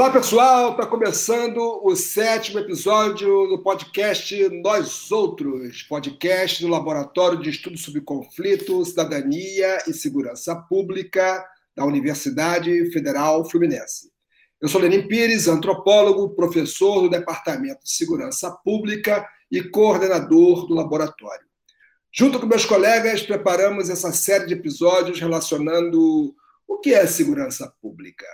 Olá, pessoal! Está começando o sétimo episódio do podcast Nós Outros, podcast do Laboratório de Estudos sobre Conflito, Cidadania e Segurança Pública da Universidade Federal Fluminense. Eu sou Lenin Pires, antropólogo, professor do Departamento de Segurança Pública e coordenador do laboratório. Junto com meus colegas, preparamos essa série de episódios relacionando o que é segurança pública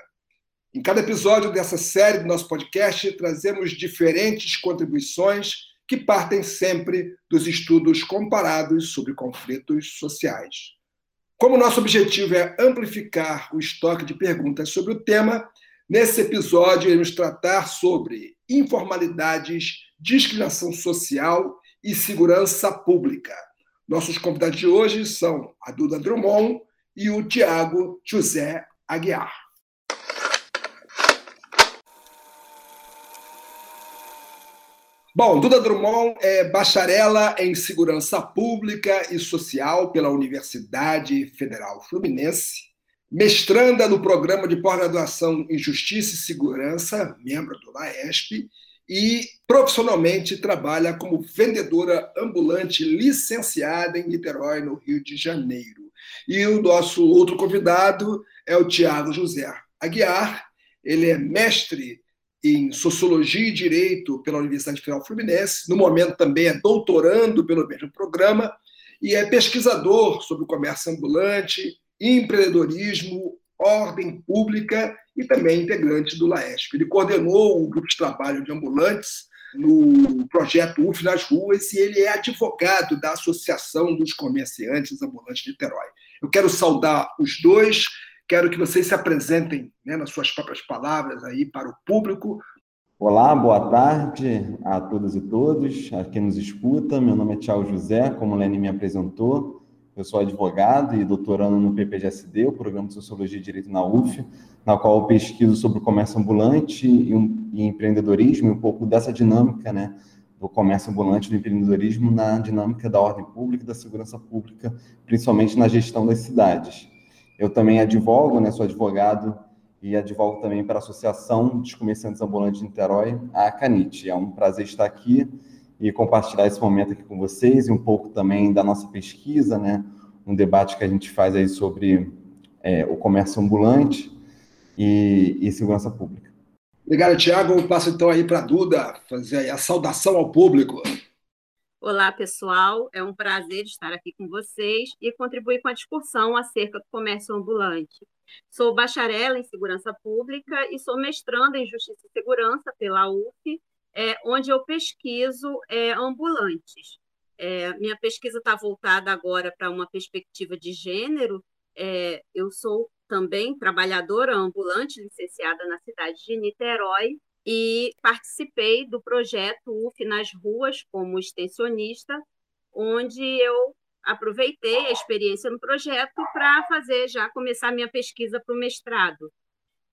em cada episódio dessa série do nosso podcast, trazemos diferentes contribuições que partem sempre dos estudos comparados sobre conflitos sociais. Como nosso objetivo é amplificar o estoque de perguntas sobre o tema, nesse episódio iremos tratar sobre informalidades, discriminação social e segurança pública. Nossos convidados de hoje são a Duda Drummond e o Tiago José Aguiar. Bom, Duda Drummond é bacharela em Segurança Pública e Social pela Universidade Federal Fluminense, mestranda no Programa de Pós-Graduação em Justiça e Segurança, membro do LAESP, e profissionalmente trabalha como vendedora ambulante licenciada em Niterói, no Rio de Janeiro. E o nosso outro convidado é o Tiago José Aguiar, ele é mestre em Sociologia e Direito pela Universidade Federal Fluminense, no momento também é doutorando pelo mesmo programa e é pesquisador sobre o comércio ambulante, empreendedorismo, ordem pública e também integrante do LAESP. Ele coordenou o grupo de trabalho de ambulantes no projeto UF nas ruas e ele é advogado da Associação dos Comerciantes Ambulantes de Niterói. Eu quero saudar os dois Quero que vocês se apresentem né, nas suas próprias palavras aí para o público. Olá, boa tarde a todas e todos, a quem nos escuta. Meu nome é Tiago José, como o Lene me apresentou. Eu sou advogado e doutorando no PPGSD, o Programa de Sociologia e Direito na UF, na qual eu pesquiso sobre o comércio ambulante e, um, e empreendedorismo, e um pouco dessa dinâmica, né, do comércio ambulante, do empreendedorismo na dinâmica da ordem pública e da segurança pública, principalmente na gestão das cidades. Eu também advogo, né, sou advogado e advogo também para a Associação dos Comerciantes Ambulantes de Niterói, a Canite. É um prazer estar aqui e compartilhar esse momento aqui com vocês e um pouco também da nossa pesquisa, né, um debate que a gente faz aí sobre é, o comércio ambulante e, e segurança pública. Obrigado, Tiago. Passo então aí para a Duda fazer a saudação ao público. Olá, pessoal. É um prazer estar aqui com vocês e contribuir com a discussão acerca do comércio ambulante. Sou bacharela em Segurança Pública e sou mestranda em Justiça e Segurança pela UF, é, onde eu pesquiso é, ambulantes. É, minha pesquisa está voltada agora para uma perspectiva de gênero. É, eu sou também trabalhadora ambulante, licenciada na cidade de Niterói, e participei do projeto UF nas ruas como extensionista, onde eu aproveitei a experiência no projeto para fazer já começar minha pesquisa para o mestrado.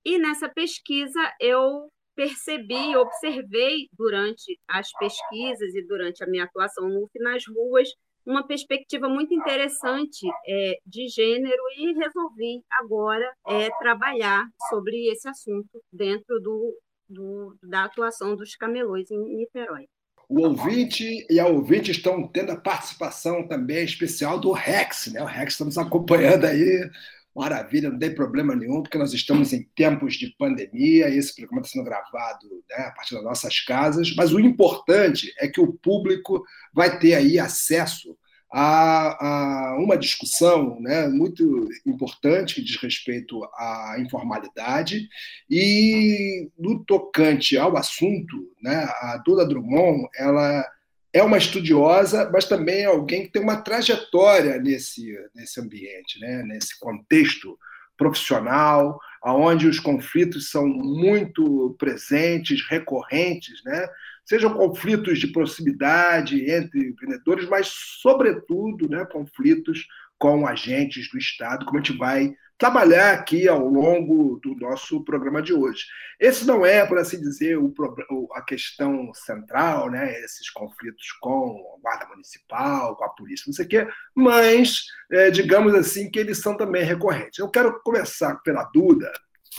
E nessa pesquisa eu percebi, observei durante as pesquisas e durante a minha atuação no UF nas ruas uma perspectiva muito interessante é, de gênero e resolvi agora é, trabalhar sobre esse assunto dentro do do, da atuação dos camelôs em Niterói. O ouvinte e a ouvinte estão tendo a participação também especial do Rex, né? O Rex está nos acompanhando aí. Maravilha, não tem problema nenhum, porque nós estamos em tempos de pandemia, e esse programa está sendo gravado né, a partir das nossas casas, mas o importante é que o público vai ter aí acesso a, uma discussão né, muito importante que diz respeito à informalidade e no tocante ao assunto, né, a Duda Drummond ela é uma estudiosa, mas também é alguém que tem uma trajetória nesse, nesse ambiente, né, nesse contexto profissional, onde os conflitos são muito presentes, recorrentes, né? Sejam conflitos de proximidade entre empreendedores, mas, sobretudo, né, conflitos com agentes do Estado, como a gente vai trabalhar aqui ao longo do nosso programa de hoje. Esse não é, por assim dizer, o, a questão central, né, esses conflitos com a Guarda Municipal, com a polícia, não sei o quê, mas, é, digamos assim, que eles são também recorrentes. Eu quero começar pela Duda,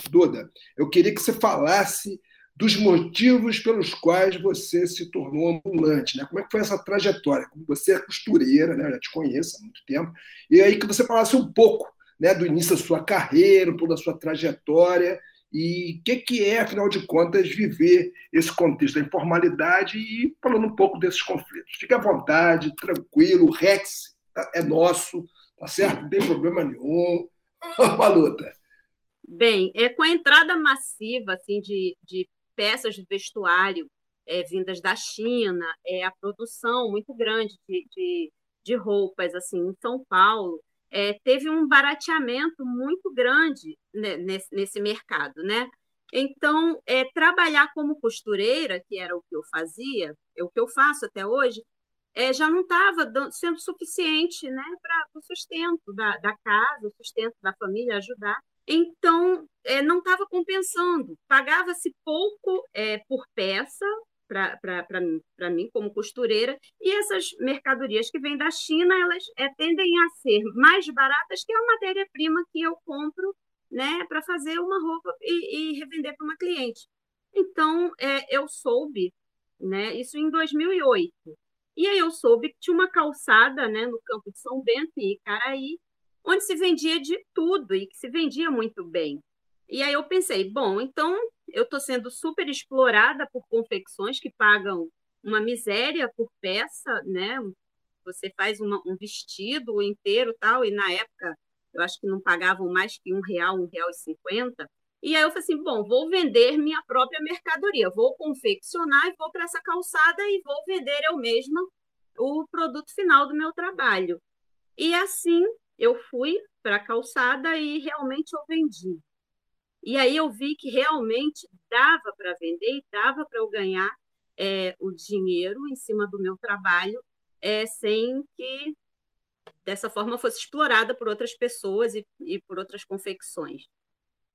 Duda, eu queria que você falasse dos motivos pelos quais você se tornou ambulante, né? Como é que foi essa trajetória? Como você é costureira, né? Eu já te conheço há muito tempo. E aí que você falasse um pouco, né, do início da sua carreira, um pouco da sua trajetória e o que, que é, afinal de contas, viver esse contexto da informalidade e falando um pouco desses conflitos. Fique à vontade, tranquilo, o Rex é nosso, tá certo? Não tem problema nenhum. Uma luta. Bem, é com a entrada massiva assim de, de peças de vestuário é, vindas da China, é a produção muito grande de, de, de roupas assim em São Paulo, é, teve um barateamento muito grande nesse, nesse mercado, né? Então, é, trabalhar como costureira, que era o que eu fazia, é o que eu faço até hoje, é, já não estava sendo suficiente né, para o sustento da, da casa, o sustento da família, ajudar. Então, é, não estava compensando. Pagava-se pouco é, por peça, para mim, como costureira, e essas mercadorias que vêm da China, elas é, tendem a ser mais baratas que a matéria-prima que eu compro né, para fazer uma roupa e, e revender para uma cliente. Então, é, eu soube, né, isso em 2008, e aí eu soube que tinha uma calçada né, no campo de São Bento, em Icaraí, onde se vendia de tudo e que se vendia muito bem. E aí eu pensei, bom, então eu estou sendo super explorada por confecções que pagam uma miséria por peça, né? Você faz uma, um vestido inteiro tal, e na época eu acho que não pagavam mais que um real, um real e cinquenta. E aí eu falei assim, bom, vou vender minha própria mercadoria, vou confeccionar e vou para essa calçada e vou vender eu mesma o produto final do meu trabalho. E assim eu fui para a calçada e realmente eu vendi. E aí eu vi que realmente dava para vender e dava para eu ganhar é, o dinheiro em cima do meu trabalho é, sem que dessa forma fosse explorada por outras pessoas e, e por outras confecções.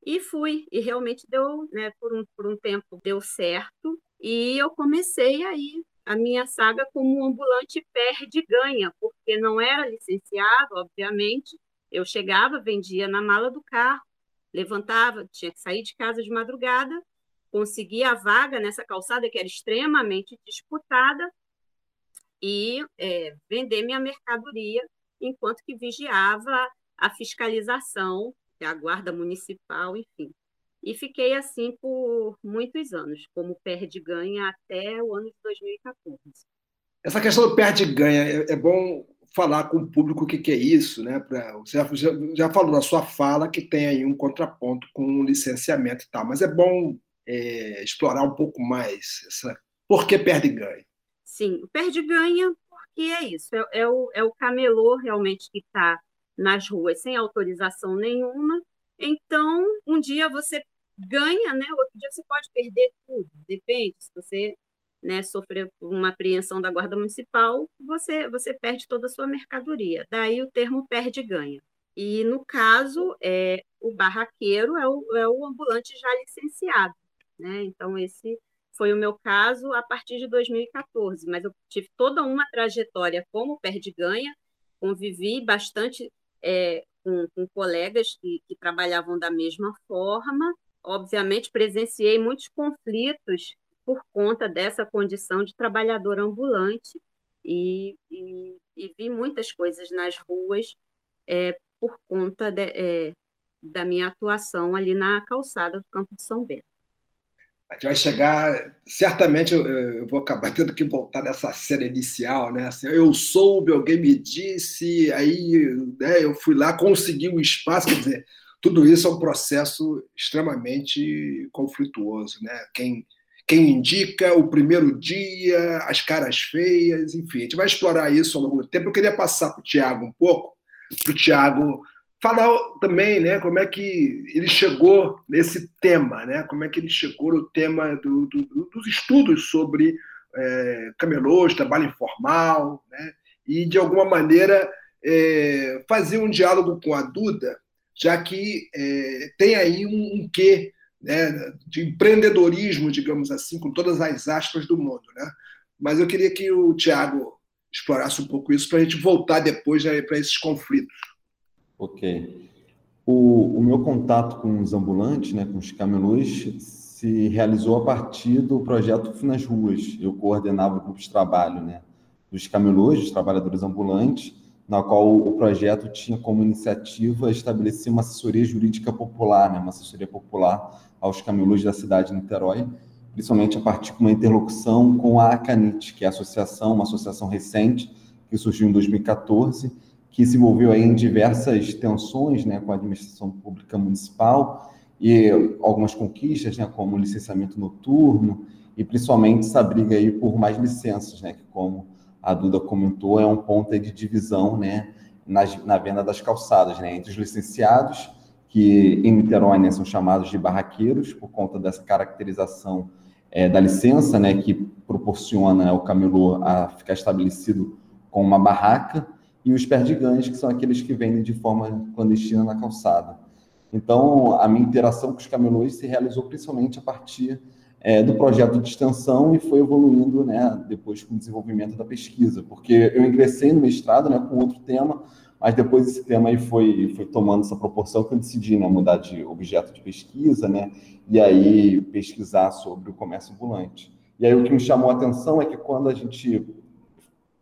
E fui, e realmente deu, né, por, um, por um tempo deu certo, e eu comecei aí a minha saga como um ambulante perde-ganha, porque não era licenciado, obviamente, eu chegava, vendia na mala do carro, levantava, tinha que sair de casa de madrugada, conseguia a vaga nessa calçada que era extremamente disputada e é, vender minha mercadoria enquanto que vigiava a fiscalização, a guarda municipal, enfim. E fiquei assim por muitos anos, como perde-ganha até o ano de 2014. Essa questão do perde-ganha, é, é bom falar com o público o que, que é isso, né? Pra, você já, já, falou na sua fala que tem aí um contraponto com o licenciamento e tal, mas é bom é, explorar um pouco mais essa. Por que perde ganha? Sim, perde ganha porque é isso, é, é o, é o camelô realmente que está nas ruas sem autorização nenhuma. Então, um dia você ganha, né? Outro dia você pode perder tudo, depende. Se você né, sofrer uma apreensão da guarda municipal, você, você perde toda a sua mercadoria. Daí o termo perde-ganha. E, no caso, é, o barraqueiro é o, é o ambulante já licenciado. Né? Então, esse foi o meu caso a partir de 2014, mas eu tive toda uma trajetória como perde-ganha, convivi bastante é, com, com, colegas que, que trabalhavam da mesma forma. Obviamente, presenciei muitos conflitos por conta dessa condição de trabalhador ambulante e, e, e vi muitas coisas nas ruas é, por conta de, é, da minha atuação ali na calçada do Campo de São Bento. A gente vai chegar, certamente eu, vou acabar tendo que voltar nessa cena inicial, né? Assim, eu soube, alguém me disse, aí né, eu fui lá, consegui um espaço, quer dizer, tudo isso é um processo extremamente conflituoso, né? Quem quem indica, o primeiro dia, as caras feias, enfim. A gente vai explorar isso ao longo do tempo. Eu queria passar para o Tiago um pouco, para o Tiago falar também né, como é que ele chegou nesse tema, né, como é que ele chegou no tema do, do, dos estudos sobre é, camelôs, trabalho informal, né, e de alguma maneira é, fazer um diálogo com a Duda, já que é, tem aí um, um quê né, de empreendedorismo, digamos assim, com todas as aspas do mundo. Né? Mas eu queria que o Tiago explorasse um pouco isso para a gente voltar depois para esses conflitos. Ok. O, o, meu contato com os ambulantes, né, com os camelôs, se realizou a partir do projeto nas Ruas. Eu coordenava o grupo de trabalho né, dos camelôs, dos trabalhadores ambulantes, na qual o projeto tinha como iniciativa estabelecer uma assessoria jurídica popular, né, uma assessoria popular aos camelôs da cidade de Niterói, principalmente a partir de uma interlocução com a ACANIT, que é a associação, uma associação recente, que surgiu em 2014, que se envolveu aí em diversas tensões né, com a administração pública municipal e algumas conquistas, né, como licenciamento noturno e principalmente essa briga aí por mais licenças, né, que como a Duda comentou, é um ponto de divisão né, na, na venda das calçadas, né, entre os licenciados, que em Niterói né, são chamados de barraqueiros, por conta dessa caracterização é, da licença, né, que proporciona ao camelô a ficar estabelecido com uma barraca, e os perdiganhos, que são aqueles que vendem de forma clandestina na calçada. Então, a minha interação com os camelôs se realizou principalmente a partir é, do projeto de extensão e foi evoluindo né, depois com o desenvolvimento da pesquisa, porque eu ingressei no mestrado né, com outro tema, mas depois esse tema aí foi, foi tomando essa proporção que eu decidi né, mudar de objeto de pesquisa né, e aí pesquisar sobre o comércio ambulante. E aí o que me chamou a atenção é que quando a gente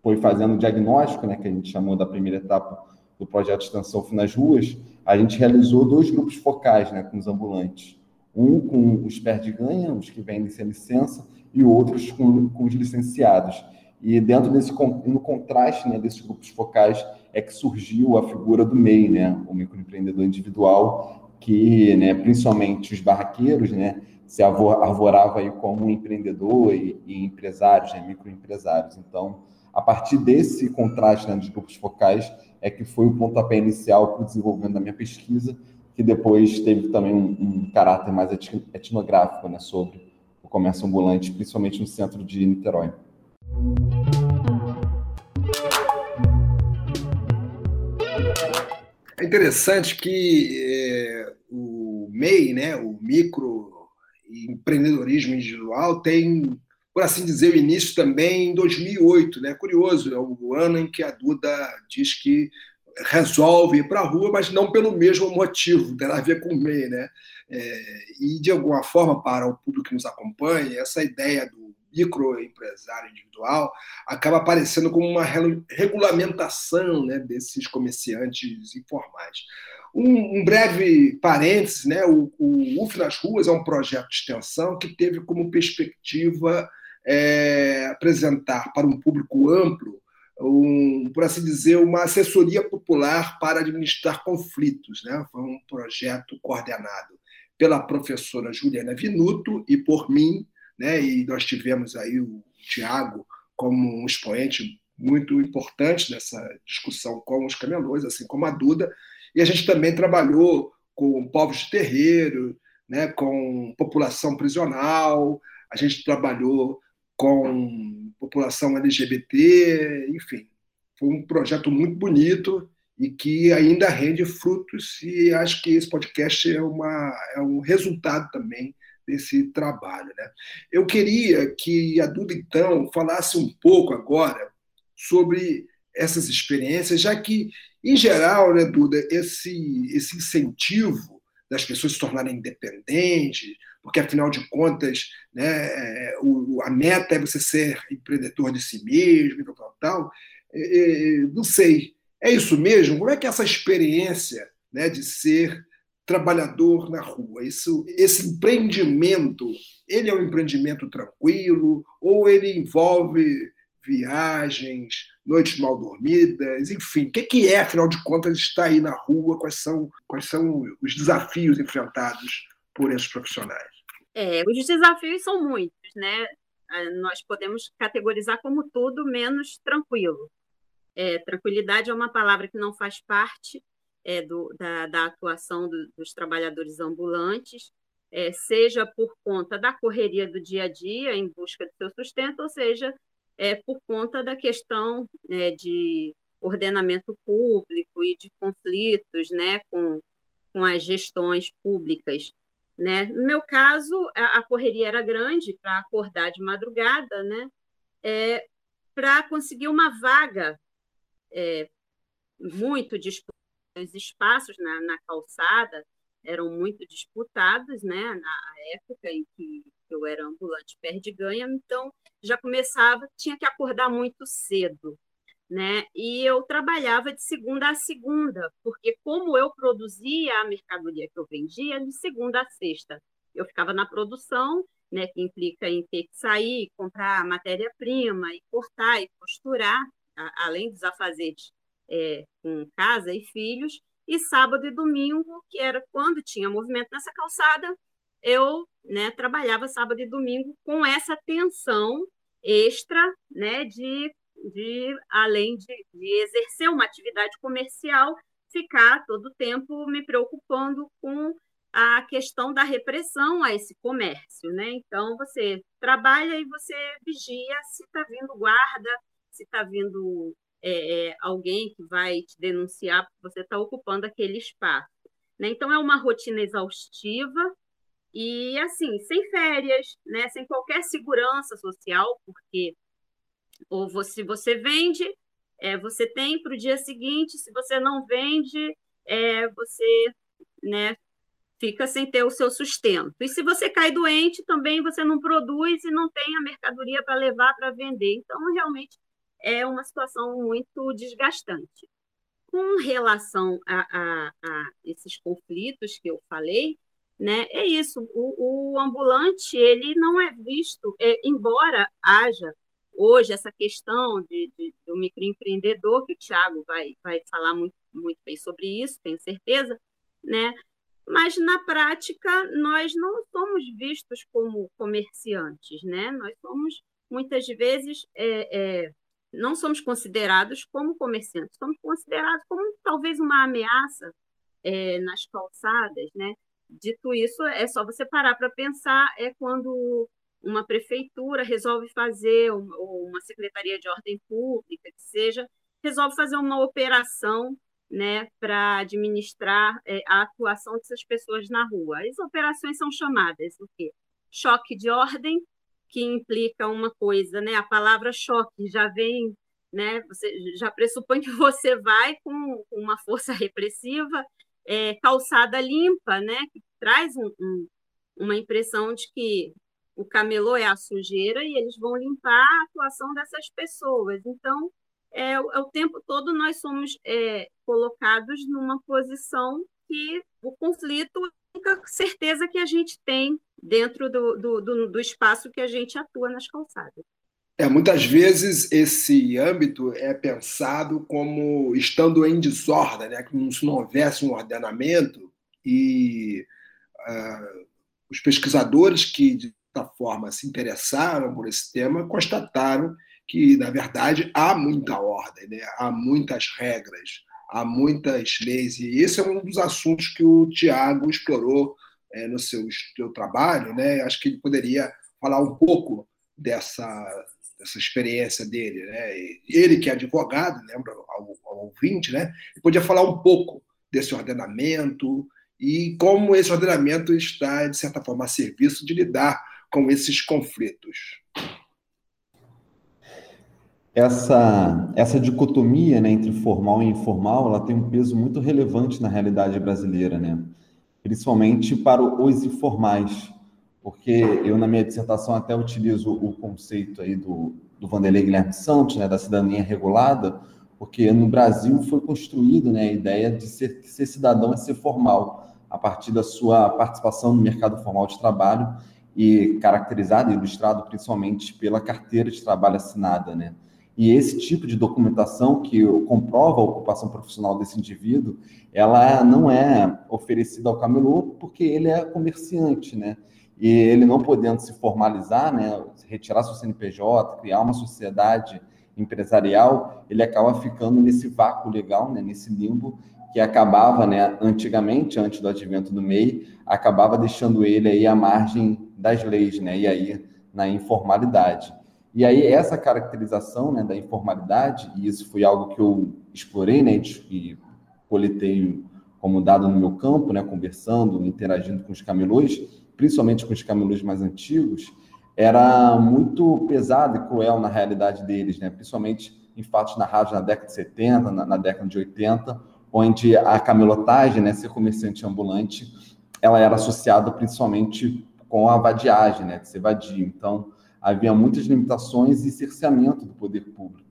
foi fazendo o diagnóstico, né, que a gente chamou da primeira etapa do projeto de extensão nas ruas, a gente realizou dois grupos focais né, com os ambulantes um com os perdiganha, os que vendem sem licença, e outros com, com os licenciados. E dentro desse no contraste né, desses grupos focais é que surgiu a figura do MEI, né, o microempreendedor individual, que né, principalmente os barraqueiros né, se arvorava aí como empreendedor e, e empresários, né, microempresários. Então, a partir desse contraste né, dos grupos focais é que foi o pontapé inicial para o desenvolvimento da minha pesquisa, que depois teve também um, um caráter mais etnográfico né, sobre o comércio ambulante, principalmente no centro de Niterói. É interessante que é, o MEI, né, o microempreendedorismo individual, tem, por assim dizer, o início também em 2008. Né? Curioso, é o ano em que a Duda diz que resolve ir para a rua, mas não pelo mesmo motivo, tem a ver com o MEI. Né? É, e, de alguma forma, para o público que nos acompanha, essa ideia do microempresário individual acaba aparecendo como uma regulamentação né, desses comerciantes informais. Um, um, breve parênteses, né, o, o UF nas Ruas é um projeto de extensão que teve como perspectiva é, apresentar para um público amplo um, por assim dizer, uma assessoria popular para administrar conflitos. Né? Foi um projeto coordenado pela professora Juliana Vinuto e por mim, né? e nós tivemos aí o Tiago como um expoente muito importante nessa discussão com os camelões, assim como a Duda, e a gente também trabalhou com povos de terreiro, né, com população prisional, a gente trabalhou com população LGBT, enfim. Foi um projeto muito bonito e que ainda rende frutos e acho que esse podcast é, uma, é um resultado também desse trabalho. Né? Eu queria que a Duda, então, falasse um pouco agora sobre essas experiências, já que, em geral, né, Duda, esse, esse incentivo das pessoas se tornarem independentes, porque afinal de contas, né, é, o, a meta é você ser empreendedor de si mesmo, tal, tal, tal. É, é, não sei, é isso mesmo? Como é que é essa experiência né, de ser trabalhador na rua, isso, esse empreendimento, ele é um empreendimento tranquilo ou ele envolve viagens, noites mal dormidas, enfim, o que, é, afinal de contas, estar aí na rua? Quais são, quais são os desafios enfrentados por esses profissionais? É, os desafios são muitos, né? Ah, nós podemos categorizar como tudo menos tranquilo. É, tranquilidade é uma palavra que não faz parte é, do, da, da, atuação do, dos trabalhadores ambulantes, é, seja por conta da correria do dia a dia em busca do seu sustento, ou seja, é, por conta da questão né, de ordenamento público e de conflitos né, com, com as gestões públicas. Né? No meu caso, a, a correria era grande para acordar de madrugada, né? É, para conseguir uma vaga é, muito disponível os espaços na, na calçada eram muito disputados, né, na época em que eu era ambulante perde-ganha, então já começava, tinha que acordar muito cedo, né? E eu trabalhava de segunda a segunda, porque como eu produzia a mercadoria que eu vendia de segunda a sexta, eu ficava na produção, né, que implica em ter que sair, comprar matéria-prima e cortar e costurar, além dos afazeres é, com casa e filhos, e sábado e domingo, que era quando tinha movimento nessa calçada, eu né, trabalhava sábado e domingo com essa tensão extra né, de, de além de, de exercer uma atividade comercial, ficar todo o tempo me preocupando com a questão da repressão a esse comércio, né? Então você trabalha e você vigia se está vindo guarda, se está vindo é, é, alguém que vai te denunciar porque você está ocupando aquele espaço. Né? Então é uma rotina exaustiva e assim sem férias, né? Sem qualquer segurança social, porque ou você você vende, é, você tem para o dia seguinte, se você não vende, é, você né, fica sem ter o seu sustento. E se você cai doente, também você não produz e não tem a mercadoria para levar para vender. Então, realmente, é uma situação muito desgastante. Com relação a, a, a esses conflitos que eu falei, né, é isso. O, o ambulante ele não é visto, é, embora haja hoje essa questão de, de, do microempreendedor, que o Tiago vai, vai falar muito, muito bem sobre isso, tenho certeza, né? mas na prática nós não somos vistos como comerciantes, né? Nós somos muitas vezes é, é, não somos considerados como comerciantes, somos considerados como talvez uma ameaça é, nas calçadas, né? Dito isso, é só você parar para pensar é quando uma prefeitura resolve fazer ou uma secretaria de ordem pública que seja resolve fazer uma operação né, para administrar é, a atuação dessas pessoas na rua. As operações são chamadas o quê? Choque de ordem, que implica uma coisa, né? A palavra choque já vem, né? Você já pressupõe que você vai com uma força repressiva, é, calçada limpa, né? Que traz um, um, uma impressão de que o camelô é a sujeira e eles vão limpar a atuação dessas pessoas. Então, é, é, o tempo todo nós somos é, colocados numa posição que o conflito é a única certeza que a gente tem dentro do, do, do, do espaço que a gente atua nas calçadas. É, muitas vezes esse âmbito é pensado como estando em desordem, né? como se não houvesse um ordenamento e uh, os pesquisadores que de certa forma se interessaram por esse tema constataram que, na verdade, há muita ordem, né? há muitas regras, há muitas leis, e esse é um dos assuntos que o Tiago explorou é, no seu, seu trabalho. Né? Acho que ele poderia falar um pouco dessa, dessa experiência dele. Né? Ele, que é advogado, lembra ao, ao ouvinte, né? ele podia falar um pouco desse ordenamento e como esse ordenamento está, de certa forma, a serviço de lidar com esses conflitos essa, essa dicotomia né, entre formal e informal ela tem um peso muito relevante na realidade brasileira, né? principalmente para os informais, porque eu na minha dissertação até utilizo o conceito aí do, do Vanderlei Guilherme Santos, né, da cidadania regulada, porque no Brasil foi construída né, a ideia de ser, ser cidadão é ser formal, a partir da sua participação no mercado formal de trabalho e caracterizado e ilustrado principalmente pela carteira de trabalho assinada, né? E esse tipo de documentação que comprova a ocupação profissional desse indivíduo, ela não é oferecida ao camelô porque ele é comerciante, né? E ele não podendo se formalizar, né, retirar seu CNPJ, criar uma sociedade empresarial, ele acaba ficando nesse vácuo legal, né, nesse limbo que acabava, né, antigamente, antes do advento do MEI, acabava deixando ele aí à margem das leis, né, e aí na informalidade. E aí, essa caracterização né, da informalidade, e isso foi algo que eu explorei né, e coletei como dado no meu campo, né, conversando, interagindo com os camelôs, principalmente com os camelôs mais antigos, era muito pesado e cruel na realidade deles, né, principalmente em fatos narrados na década de 70, na, na década de 80, onde a camelotagem, né, ser comerciante ambulante, ela era associada principalmente com a vadiagem, né, de ser vadio. Então, havia muitas limitações e cerceamento do poder público.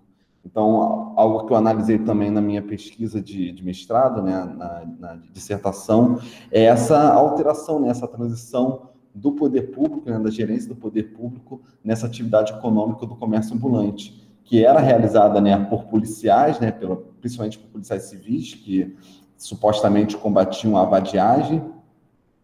Então, algo que eu analisei também na minha pesquisa de, de mestrado, né, na, na, dissertação, é essa alteração, né, essa transição do poder público, né, da gerência do poder público nessa atividade econômica do comércio ambulante, que era realizada né, por policiais, né, principalmente por policiais civis, que supostamente combatiam a vadiagem,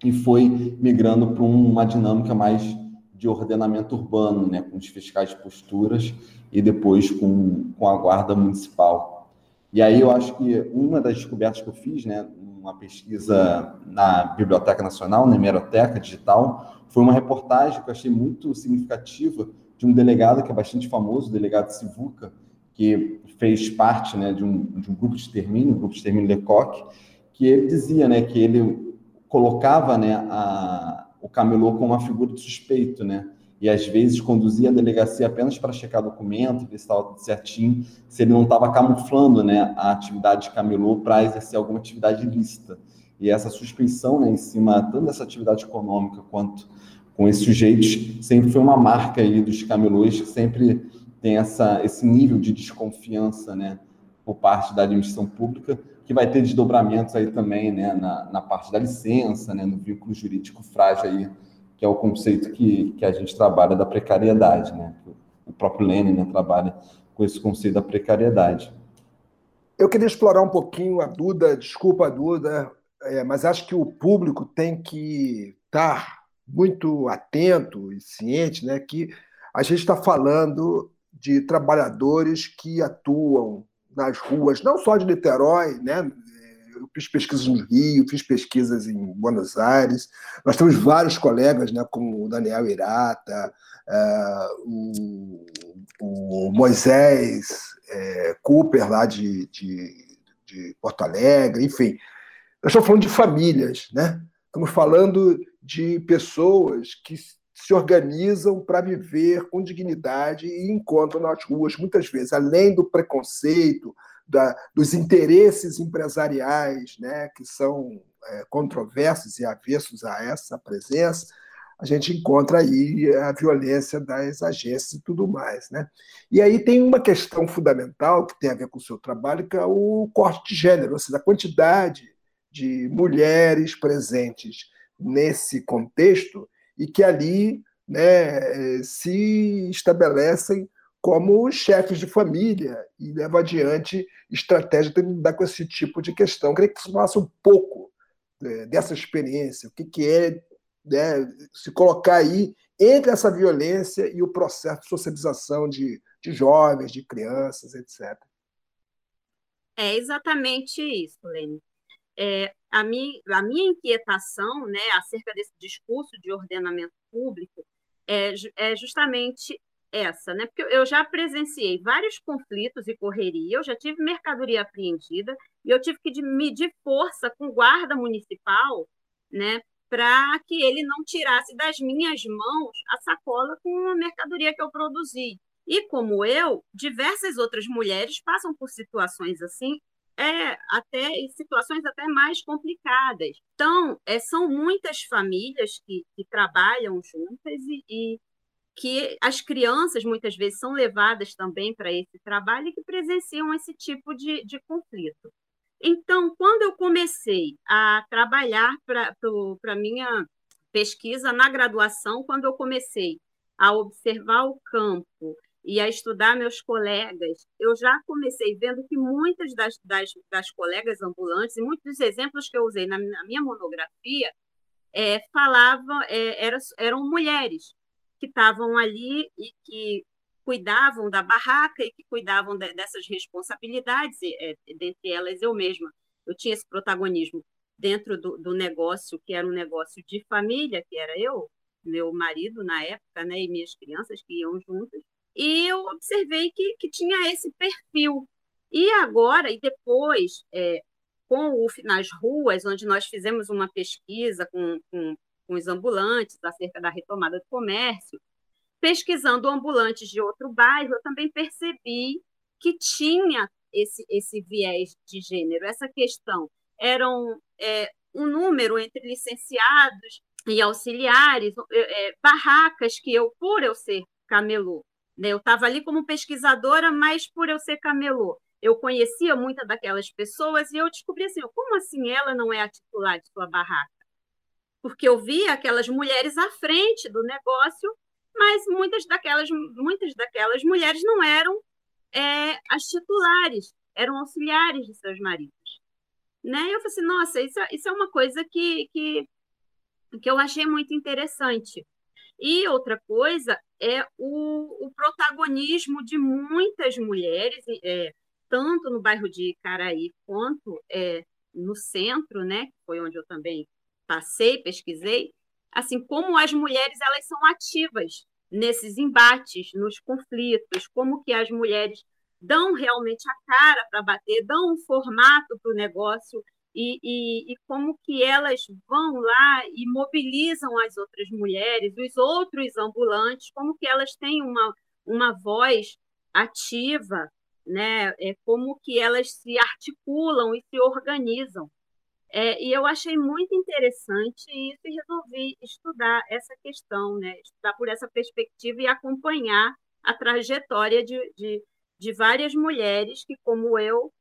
e foi migrando para uma dinâmica mais de ordenamento urbano, né, com os fiscais de posturas e depois com, com a guarda municipal. E aí eu acho que uma das descobertas que eu fiz, né, uma pesquisa na Biblioteca Nacional, na Hemeroteca Digital, foi uma reportagem que eu achei muito significativa de um delegado que é bastante famoso, o delegado Sivuca, que fez parte né, de, um, de um grupo de extermínio, o grupo de extermínio Lecoq, que ele dizia né, que ele colocava né, a, o camelô como uma figura de suspeito, né? E às vezes conduzia a delegacia apenas para checar documento, ver se estava tudo certinho, se ele não estava camuflando, né, a atividade de camelô para exercer alguma atividade ilícita. E essa suspeição, né, em cima tanto dessa atividade econômica quanto com esses sujeitos, sempre foi uma marca aí dos camelôs que sempre tem essa, esse nível de desconfiança, né, por parte da administração pública, que vai ter desdobramentos aí também, né, na, na parte da licença, né, no vínculo jurídico frágil aí, que é o conceito que, que a gente trabalha da precariedade, né, o próprio Lenin, né, trabalha com esse conceito da precariedade. Eu queria explorar um pouquinho a Duda, desculpa a Duda, é, mas acho que o público tem que estar muito atento e ciente, né, que a gente está falando de trabalhadores que atuam nas ruas, não só de Niterói, né? Eu fiz pesquisas no Rio, fiz pesquisas em Buenos Aires. Nós temos vários colegas, né, como o Daniel Irata, uh, o, o, Moisés é, Cooper, lá de, de, de, Porto Alegre, enfim. Nós estamos falando de famílias, né? Estamos falando de pessoas que se organizam para viver com dignidade e encontram nas ruas, muitas vezes, além do preconceito, da, dos interesses empresariais, né, que são é, controversos e avessos a essa presença, a gente encontra aí a violência das agências e tudo mais. Né? E aí tem uma questão fundamental que tem a ver com o seu trabalho, que é o corte de gênero, ou seja, a quantidade de mulheres presentes nesse contexto e que ali né, se estabelecem como chefes de família e levam adiante estratégia de lidar com esse tipo de questão. Eu queria que você falasse um pouco é, dessa experiência, o que, que é né, se colocar aí entre essa violência e o processo de socialização de, de jovens, de crianças, etc. É exatamente isso, Lene. É, a, minha, a minha inquietação né, acerca desse discurso de ordenamento público é, é justamente essa, né? Porque eu já presenciei vários conflitos e correria, eu já tive mercadoria apreendida e eu tive que medir força com guarda municipal, né? Para que ele não tirasse das minhas mãos a sacola com a mercadoria que eu produzi. E como eu, diversas outras mulheres passam por situações assim é, até em situações até mais complicadas. Então, é, são muitas famílias que, que trabalham juntas e, e, que as crianças muitas vezes são levadas também para esse trabalho e que presenciam esse tipo de, de conflito. Então, quando eu comecei a trabalhar para a minha pesquisa na graduação, quando eu comecei a observar o campo e a estudar meus colegas, eu já comecei vendo que muitas das, das, das colegas ambulantes, e muitos dos exemplos que eu usei na, na minha monografia, é, falavam, é, eram, eram mulheres que estavam ali e que cuidavam da barraca e que cuidavam de, dessas responsabilidades, é, dentre elas eu mesma. Eu tinha esse protagonismo dentro do, do negócio, que era um negócio de família, que era eu, meu marido na época, né, e minhas crianças que iam juntas, e eu observei que, que tinha esse perfil. E agora, e depois, é, com o Nas Ruas, onde nós fizemos uma pesquisa com, com, com os ambulantes acerca da retomada do comércio, pesquisando ambulantes de outro bairro, eu também percebi que tinha esse, esse viés de gênero, essa questão. Eram é, um número entre licenciados e auxiliares, é, barracas que eu, por eu ser camelô, eu estava ali como pesquisadora, mas por eu ser camelô, eu conhecia muitas daquelas pessoas e eu descobri assim, como assim ela não é a titular de sua barraca? Porque eu via aquelas mulheres à frente do negócio, mas muitas daquelas, muitas daquelas mulheres não eram é, as titulares, eram auxiliares de seus maridos. Né? E eu falei assim, nossa, isso, é, isso é uma coisa que, que, que eu achei muito interessante. E outra coisa é o, o protagonismo de muitas mulheres, é, tanto no bairro de Caraí quanto é, no centro, né, que foi onde eu também passei, pesquisei, assim como as mulheres elas são ativas nesses embates, nos conflitos, como que as mulheres dão realmente a cara para bater, dão um formato para o negócio e, e, e, como que elas vão lá e mobilizam as outras mulheres, os outros ambulantes, como que elas têm uma, uma voz ativa, né? É, como que elas se articulam e se organizam. É, e eu achei muito interessante isso e resolvi estudar essa questão, né? estudar por essa perspectiva e acompanhar a trajetória de, de, de várias mulheres que, como eu,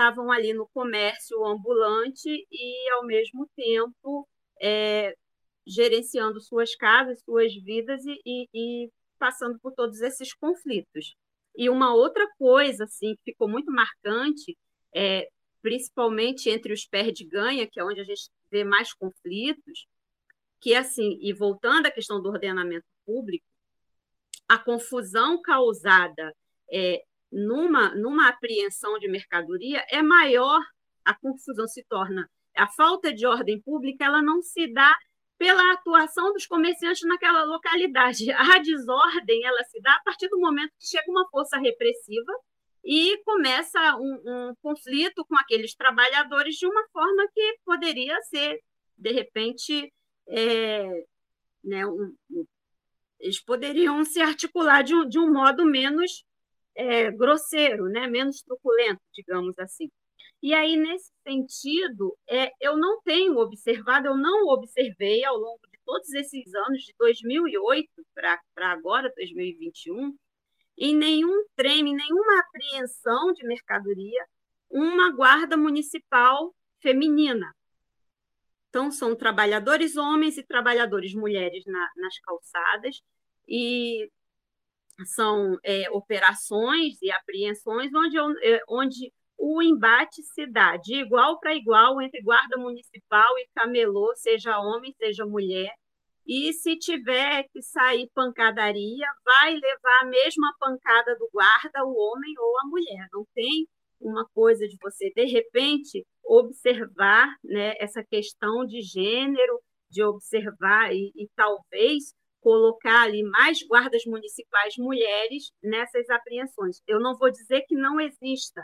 estavam ali no comércio ambulante e, ao mesmo tempo, é, gerenciando suas casas, suas vidas e, e, e, passando por todos esses conflitos. E uma outra coisa assim que ficou muito marcante é principalmente entre os perde-ganha, que é onde a gente vê mais conflitos, que assim, e voltando à questão do ordenamento público, a confusão causada é, numa, numa apreensão de mercadoria é maior, a confusão se torna, a falta de ordem pública, ela não se dá pela atuação dos comerciantes naquela localidade. A desordem, ela se dá a partir do momento que chega uma força repressiva e começa um, um, conflito com aqueles trabalhadores de uma forma que poderia ser, de repente, é, né, um, eles poderiam se articular de um, de um modo menos é, grosseiro, né, menos truculento, digamos assim. E aí, nesse sentido, é, eu não tenho observado, eu não observei ao longo de todos esses anos, de 2008 para agora, 2021, em nenhum trem, em nenhuma apreensão de mercadoria, uma guarda municipal feminina. Então, são trabalhadores homens e trabalhadores mulheres na, nas calçadas, e são é, operações e apreensões onde, é, onde o embate se dá de igual para igual entre guarda municipal e camelô, seja homem, seja mulher, e se tiver que sair pancadaria, vai levar a mesma pancada do guarda, o homem ou a mulher. Não tem uma coisa de você, de repente, observar né, essa questão de gênero, de observar e, e talvez colocar ali mais guardas municipais mulheres nessas apreensões. Eu não vou dizer que não exista,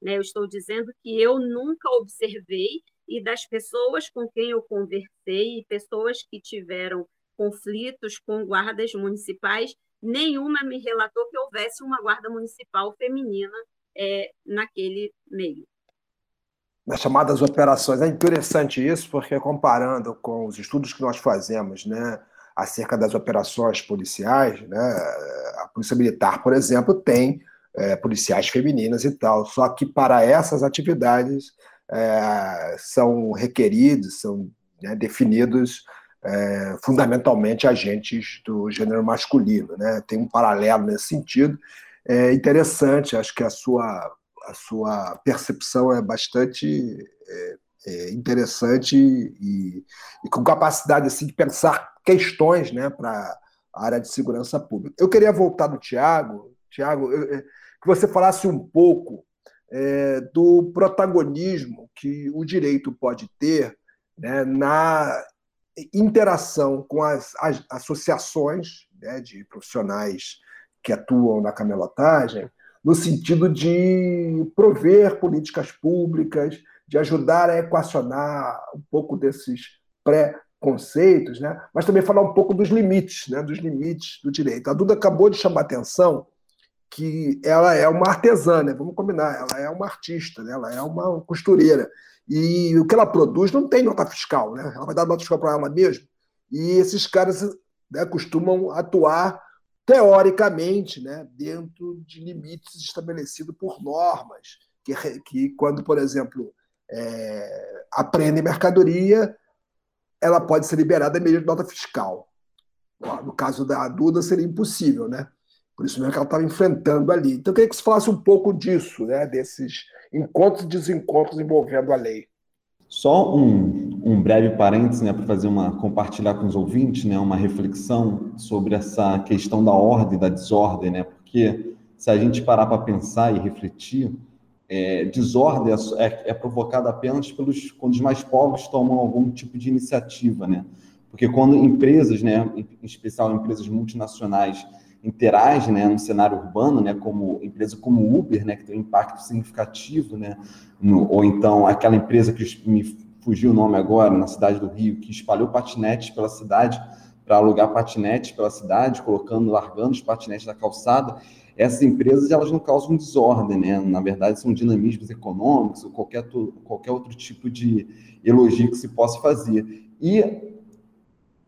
né? eu estou dizendo que eu nunca observei e das pessoas com quem eu conversei pessoas que tiveram conflitos com guardas municipais, nenhuma me relatou que houvesse uma guarda municipal feminina é, naquele meio. Nas chamadas operações, é interessante isso, porque comparando com os estudos que nós fazemos, né, acerca das operações policiais, né, a Polícia Militar, por exemplo, tem é, policiais femininas e tal, só que para essas atividades é, são requeridos, são né, definidos é, fundamentalmente agentes do gênero masculino. Né? Tem um paralelo nesse sentido. É interessante, acho que a sua, a sua percepção é bastante é, é interessante e, e, com capacidade assim, de pensar questões né, para a área de segurança pública. Eu queria voltar no Tiago, Tiago, que você falasse um pouco é, do protagonismo que o direito pode ter né, na interação com as, as associações né, de profissionais que atuam na camelotagem, no sentido de prover políticas públicas, de ajudar a equacionar um pouco desses pré-conceitos, né? mas também falar um pouco dos limites, né? dos limites do direito. A Duda acabou de chamar atenção que ela é uma artesã, né? Vamos combinar, ela é uma artista, né? ela é uma costureira. E o que ela produz não tem nota fiscal, né? Ela vai dar nota fiscal para ela mesma. E esses caras né, costumam atuar teoricamente, né, dentro de limites estabelecidos por normas, que, que quando, por exemplo, é, aprende mercadoria, ela pode ser liberada de nota fiscal. No caso da Duda, seria impossível, né? Por isso mesmo que ela estava enfrentando ali. Então, eu queria que você falasse um pouco disso, né? desses encontros e desencontros envolvendo a lei. Só um, um breve parênteses, né, para fazer uma compartilhar com os ouvintes, né, uma reflexão sobre essa questão da ordem, da desordem, né? Porque se a gente parar para pensar e refletir, é, desordem é, é, é, provocada apenas pelos quando os mais pobres tomam algum tipo de iniciativa, né? Porque quando empresas, né, em especial empresas multinacionais, interage né, no cenário urbano, né, como empresa como Uber, né, que tem um impacto significativo, né, no, ou então aquela empresa que me fugiu o nome agora, na cidade do Rio, que espalhou patinetes pela cidade para alugar patinetes pela cidade, colocando, largando os patinetes da calçada. Essas empresas elas não causam desordem, né? Na verdade, são dinamismos econômicos ou qualquer, qualquer outro tipo de elogio que se possa fazer. E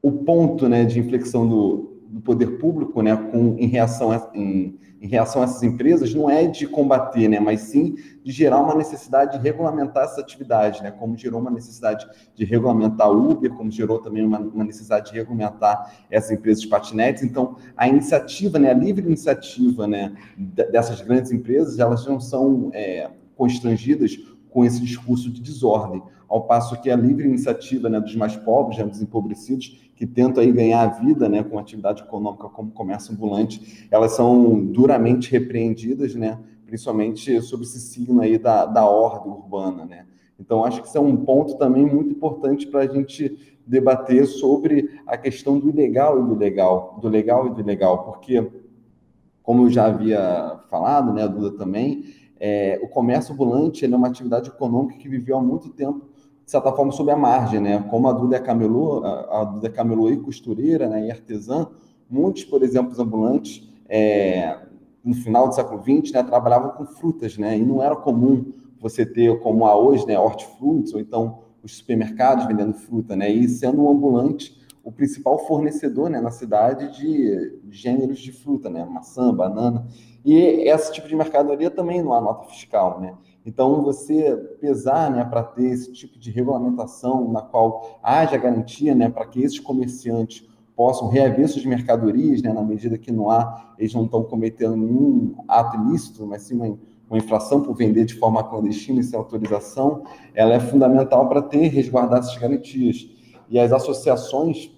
o ponto né, de inflexão do, do poder público, né, com, em, reação a, em, em, reação a essas empresas, não é de combater, né, mas sim de gerar uma necessidade de regulamentar essa atividade, né, como gerou uma necessidade de regulamentar o Uber, como gerou também uma, uma necessidade de regulamentar essas empresas de patinetes. Então, a iniciativa, né, a livre iniciativa, né, dessas grandes empresas, elas não são é, constrangidas com esse discurso de desordem, ao passo que a livre iniciativa né, dos mais pobres, né, dos empobrecidos, que tentam aí ganhar a vida né, com atividade econômica como comércio ambulante, elas são duramente repreendidas, né, principalmente sob esse signo aí da, da ordem urbana. Né. Então, acho que isso é um ponto também muito importante para a gente debater sobre a questão do ilegal e do legal, do legal e do ilegal, porque, como eu já havia falado, né, a Duda também, é, o comércio ambulante é uma atividade econômica que viveu há muito tempo, certa forma, sob a margem, né? Como a Duda é camelô, a, Duda camelô e costureira, né, e artesã, muitos, por exemplo, ambulantes, é, no final do século XX, né, trabalhavam com frutas, né? E não era comum você ter, como há hoje, né, hortifrutis, ou então os supermercados vendendo fruta, né? E sendo um ambulante o principal fornecedor né, na cidade de, de gêneros de fruta, né? Maçã, banana. E esse tipo de mercadoria também não há nota fiscal, né? Então, você pesar né, para ter esse tipo de regulamentação na qual haja garantia né, para que esses comerciantes possam reaver suas mercadorias, né, na medida que não há, eles não estão cometendo nenhum ato ilícito, mas sim uma, uma infração por vender de forma clandestina e sem autorização, ela é fundamental para ter resguardar essas garantias. E as associações,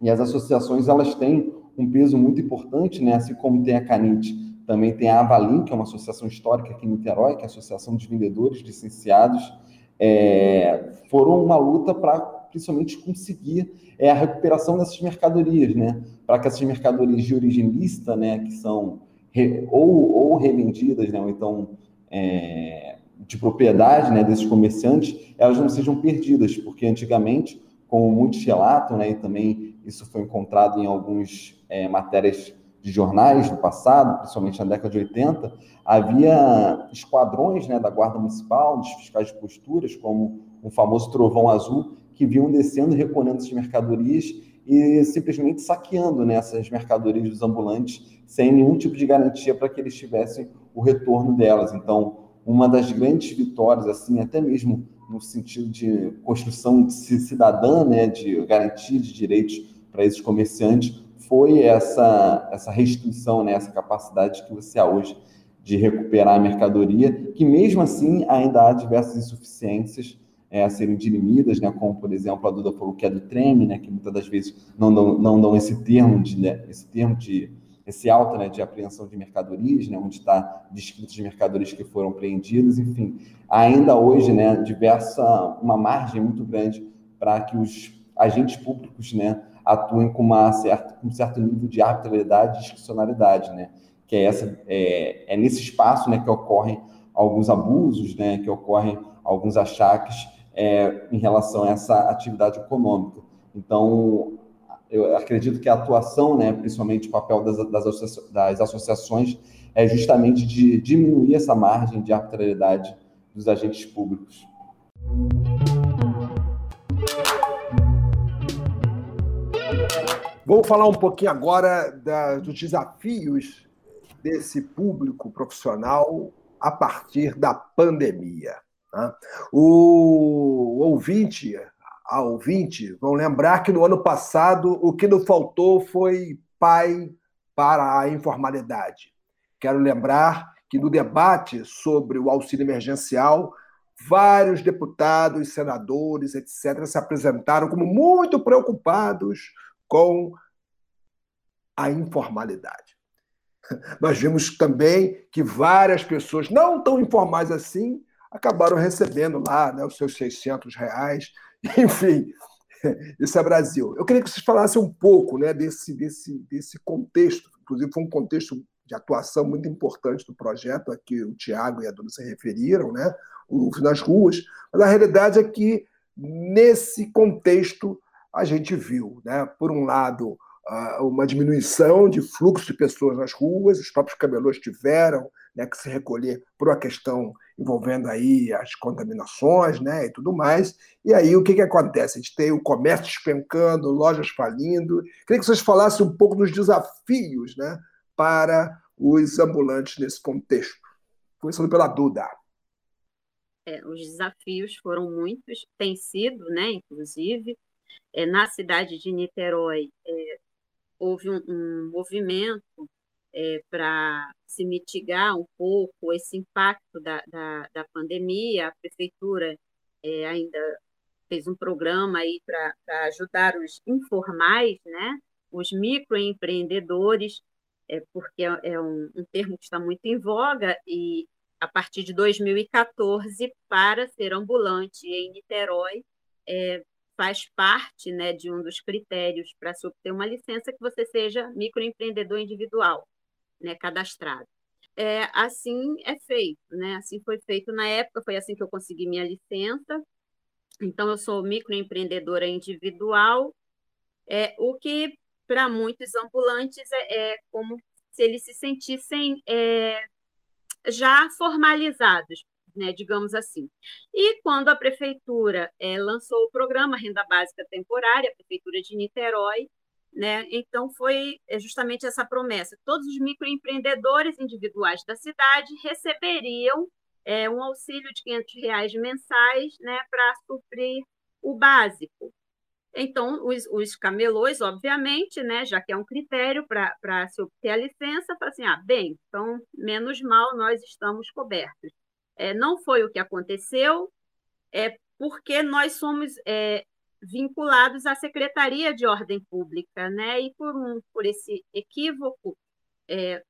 e as associações elas têm um peso muito importante, né, assim como tem a Canite também tem a Avalim, que é uma associação histórica aqui em Niterói, que é a Associação dos Vendedores Licenciados. É, foram uma luta para principalmente conseguir é, a recuperação dessas mercadorias, né? Para que essas mercadorias de origem lícita, né, que são re, ou, ou revendidas, né, ou então é, de propriedade né, desses comerciantes, elas não sejam perdidas, porque antigamente, como muitos relatam, né, e também isso foi encontrado em algumas é, matérias de jornais no passado, principalmente na década de 80, havia esquadrões né, da Guarda Municipal, dos fiscais de posturas, como o famoso Trovão Azul, que vinham descendo e recolhendo essas mercadorias e simplesmente saqueando né, essas mercadorias dos ambulantes sem nenhum tipo de garantia para que eles tivessem o retorno delas. Então, uma das grandes vitórias, assim, até mesmo no sentido de construção de cidadã, né, de garantia de direitos para esses comerciantes, foi essa, essa restrição, né, essa capacidade que você há hoje de recuperar a mercadoria, que mesmo assim ainda há diversas insuficiências é, a serem dirimidas, né, como por exemplo a Duda falou que é do treme, né, que muitas das vezes não dão, não dão esse termo de né, esse termo de esse alto né, de apreensão de mercadorias, né, onde está descritos de mercadorias que foram apreendidas, enfim, ainda hoje, né, diversa uma margem muito grande para que os agentes públicos, né, atuem com, uma certa, com um certo nível de arbitrariedade e discricionalidade, né? Que é, essa, é, é nesse espaço né, que ocorrem alguns abusos, né, que ocorrem alguns achaques é, em relação a essa atividade econômica. Então, eu acredito que a atuação, né, principalmente o papel das, das, das associações, é justamente de diminuir essa margem de arbitrariedade dos agentes públicos. Vamos falar um pouquinho agora da, dos desafios desse público profissional a partir da pandemia. Né? O ouvinte, a ouvinte, vão lembrar que no ano passado o que não faltou foi pai para a informalidade. Quero lembrar que no debate sobre o auxílio emergencial, vários deputados, senadores, etc., se apresentaram como muito preocupados com a informalidade. Nós vimos também que várias pessoas, não tão informais assim, acabaram recebendo lá né, os seus 600 reais. Enfim, isso é Brasil. Eu queria que vocês falassem um pouco né, desse, desse, desse contexto. Inclusive, foi um contexto de atuação muito importante do projeto, a que o Tiago e a Dona se referiram, né, nas ruas. Mas a realidade é que, nesse contexto, a gente viu, né, por um lado, uma diminuição de fluxo de pessoas nas ruas, os próprios camelôs tiveram né, que se recolher por uma questão envolvendo aí as contaminações né, e tudo mais. E aí o que, que acontece? A gente tem o comércio despencando, lojas falindo. Queria que vocês falassem um pouco dos desafios né, para os ambulantes nesse contexto. Começando pela Duda. É, os desafios foram muitos, têm sido, né, inclusive, é, na cidade de Niterói, é, houve um, um movimento é, para se mitigar um pouco esse impacto da, da, da pandemia. A prefeitura é, ainda fez um programa aí para ajudar os informais, né? os microempreendedores, é, porque é, é um, um termo que está muito em voga, e a partir de 2014, para ser ambulante em Niterói, é, faz parte né, de um dos critérios para se obter uma licença que você seja microempreendedor individual, né, cadastrado. É, assim é feito, né? Assim foi feito na época, foi assim que eu consegui minha licença. Então, eu sou microempreendedora individual, é, o que para muitos ambulantes é, é, como se eles se sentissem é, já formalizados, né, digamos assim. E quando a prefeitura é, lançou o programa Renda Básica Temporária, a prefeitura de Niterói, né, então foi é, justamente essa promessa: todos os microempreendedores individuais da cidade receberiam é, um auxílio de 500 reais mensais né, para suprir o básico. Então, os, os camelôs, obviamente, né, já que é um critério para se obter a licença, falam assim, ah, bem, então, menos mal, nós estamos cobertos. É, não foi o que aconteceu, é porque nós somos é, vinculados à Secretaria de Ordem Pública, né? E por, um, por esse equívoco, é,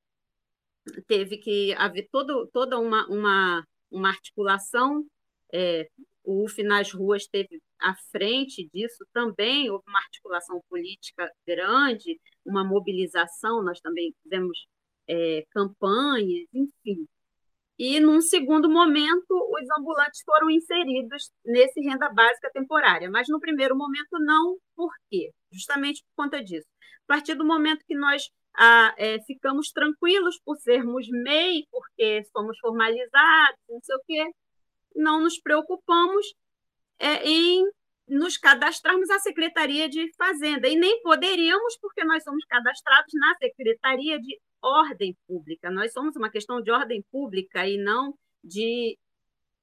teve que haver todo, toda uma, uma, uma articulação. É, o UF nas ruas teve à frente disso também, houve uma articulação política grande, uma mobilização, nós também fizemos é, campanhas, enfim. E, num segundo momento, os ambulantes foram inseridos nesse renda básica temporária. Mas, no primeiro momento, não. Por quê? Justamente por conta disso. A partir do momento que nós ah, é, ficamos tranquilos por sermos MEI, porque somos formalizados, não sei o quê, não nos preocupamos é, em nos cadastrarmos à Secretaria de Fazenda. E nem poderíamos, porque nós somos cadastrados na Secretaria de ordem pública. Nós somos uma questão de ordem pública e não de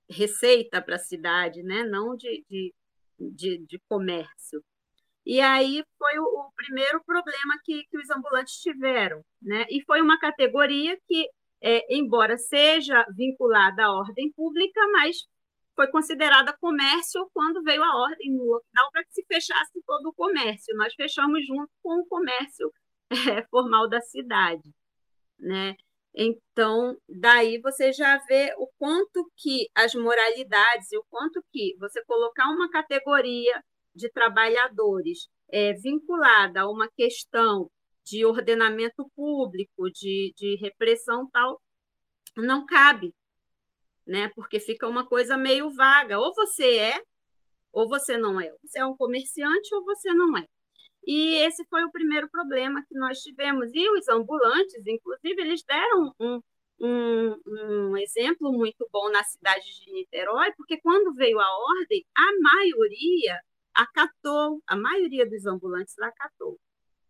receita para a cidade, né? não de, de, de, de, comércio. E aí foi o, o primeiro problema que, que, os ambulantes tiveram. Né? E foi uma categoria que, é, embora seja vinculada à ordem pública, mas foi considerada comércio quando veio a ordem no lockdown para que se fechasse todo o comércio. Nós fechamos junto com o comércio é, formal da cidade né? Então, daí você já vê o quanto que as moralidades e o quanto que você colocar uma categoria de trabalhadores é, vinculada a uma questão de ordenamento público, de, de repressão tal, não cabe, né? Porque fica uma coisa meio vaga. Ou você é, ou você não é. Você é um comerciante ou você não é. E esse foi o primeiro problema que nós tivemos. E os ambulantes, inclusive, eles deram um, um, um, exemplo muito bom na cidade de Niterói, porque quando veio a ordem, a maioria acatou, a maioria dos ambulantes acatou.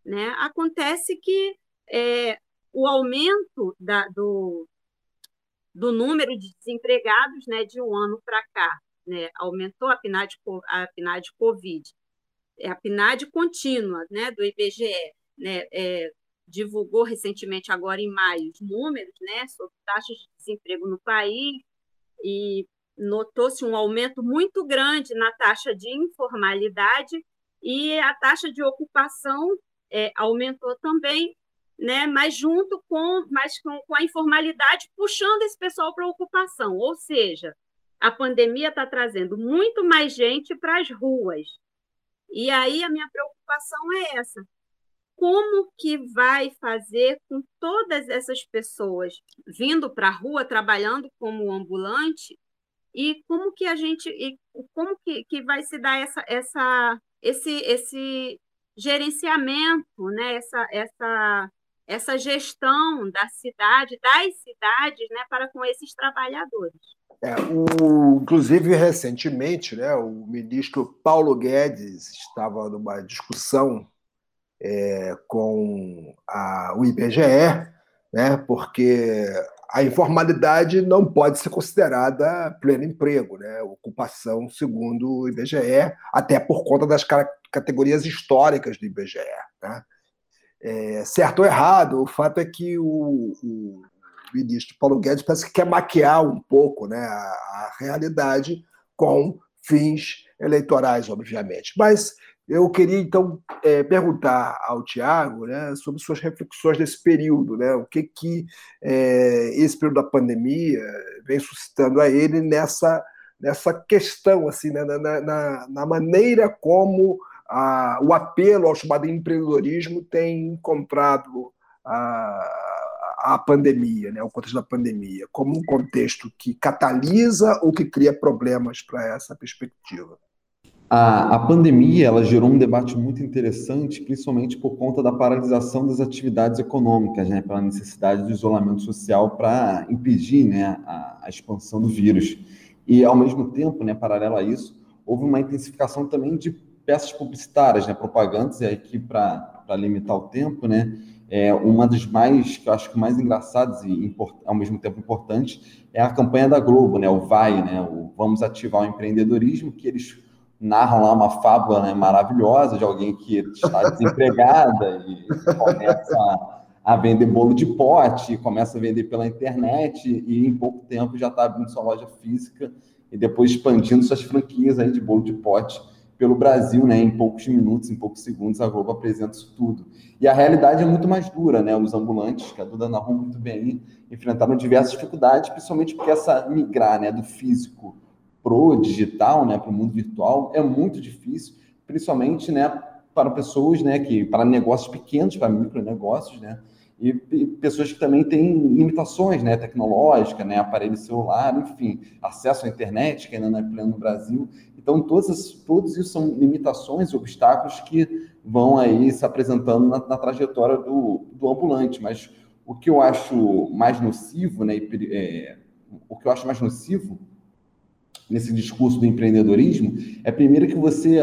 Né? Acontece que é, o aumento da, do, do número de desempregados né, de um ano para cá, né, aumentou a PNAD, a PNAD Covid, é a PNAD contínua né, do IBGE, né, é, divulgou recentemente, agora em maio, os números né, sobre taxas de desemprego no país e notou-se um aumento muito grande na taxa de informalidade e a taxa de ocupação é, aumentou também, né, mas junto com, mas com, com a informalidade puxando esse pessoal para a ocupação, ou seja, a pandemia está trazendo muito mais gente para as ruas. E aí a minha preocupação é essa: como que vai fazer com todas essas pessoas vindo para a rua, trabalhando como ambulante, e como que a gente, e como que, que vai se dar essa, essa, esse, esse gerenciamento, né? essa, essa, essa gestão da cidade, das cidades, né? para com esses trabalhadores. É, o, inclusive, recentemente, né, o ministro Paulo Guedes estava numa discussão é, com a, o IBGE, né, porque a informalidade não pode ser considerada pleno emprego, né, ocupação segundo o IBGE, até por conta das categorias históricas do IBGE. Né. É, certo ou errado, o fato é que o, o ministro Paulo Guedes parece que quer maquiar um pouco né, a, a realidade com fins eleitorais, obviamente. Mas eu queria, então, é, perguntar ao Tiago né, sobre suas reflexões desse período, né, o que, que é, esse período da pandemia vem suscitando a ele nessa, nessa questão, assim, né, na, na, na maneira como a, o apelo ao chamado empreendedorismo tem encontrado a, a pandemia, né, o contexto da pandemia, como um contexto que catalisa ou que cria problemas para essa perspectiva. A, a, pandemia ela gerou um debate muito interessante, principalmente por conta da paralisação das atividades econômicas, né, pela necessidade do isolamento social para impedir né, a, a, expansão do vírus. E, ao mesmo tempo, né, paralelo a isso, houve uma intensificação também de peças publicitárias, né, propagandas, e aqui para limitar o tempo, né, é, uma das mais, que eu acho que mais engraçadas e import, ao mesmo tempo importantes é a campanha da Globo, né, o VAI, né, o Vamos Ativar o Empreendedorismo, que eles narram lá uma fábula né, maravilhosa de alguém que está desempregada e começa a, a, vender bolo de pote, começa a vender pela internet e em pouco tempo já está abrindo sua loja física e depois expandindo suas franquias aí de bolo de pote pelo Brasil, né? Em poucos minutos, em poucos segundos, a Globo apresenta isso tudo. E a realidade é muito mais dura, né? Os ambulantes, que a Duda narrou muito bem aí, enfrentaram diversas dificuldades, principalmente porque essa migrar, né, do físico pro digital, né, para o mundo virtual, é muito difícil, principalmente, né, para pessoas, né, que para negócios pequenos, para micronegócios, né, e, pessoas que também têm limitações, né, tecnológicas, né, aparelho celular, enfim, acesso à internet, que ainda não é pleno no Brasil. Então, todas, todos isso são limitações obstáculos que vão aí se apresentando na, na trajetória do, do ambulante. Mas o que eu acho mais nocivo, né, é, o que eu acho mais nocivo nesse discurso do empreendedorismo é primeiro que você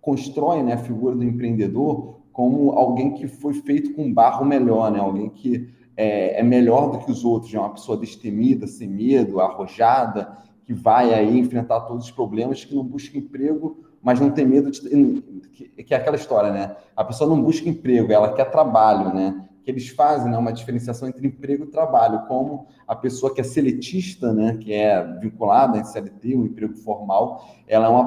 constrói né, a figura do empreendedor como alguém que foi feito com barro melhor, né? alguém que é, é melhor do que os outros, é uma pessoa destemida, sem medo, arrojada, que vai aí enfrentar todos os problemas, que não busca emprego, mas não tem medo de. Que, que é aquela história, né? A pessoa não busca emprego, ela quer trabalho, né? Que eles fazem né, uma diferenciação entre emprego e trabalho, como a pessoa que é seletista, né, que é vinculada em CLT, um emprego formal, ela é uma,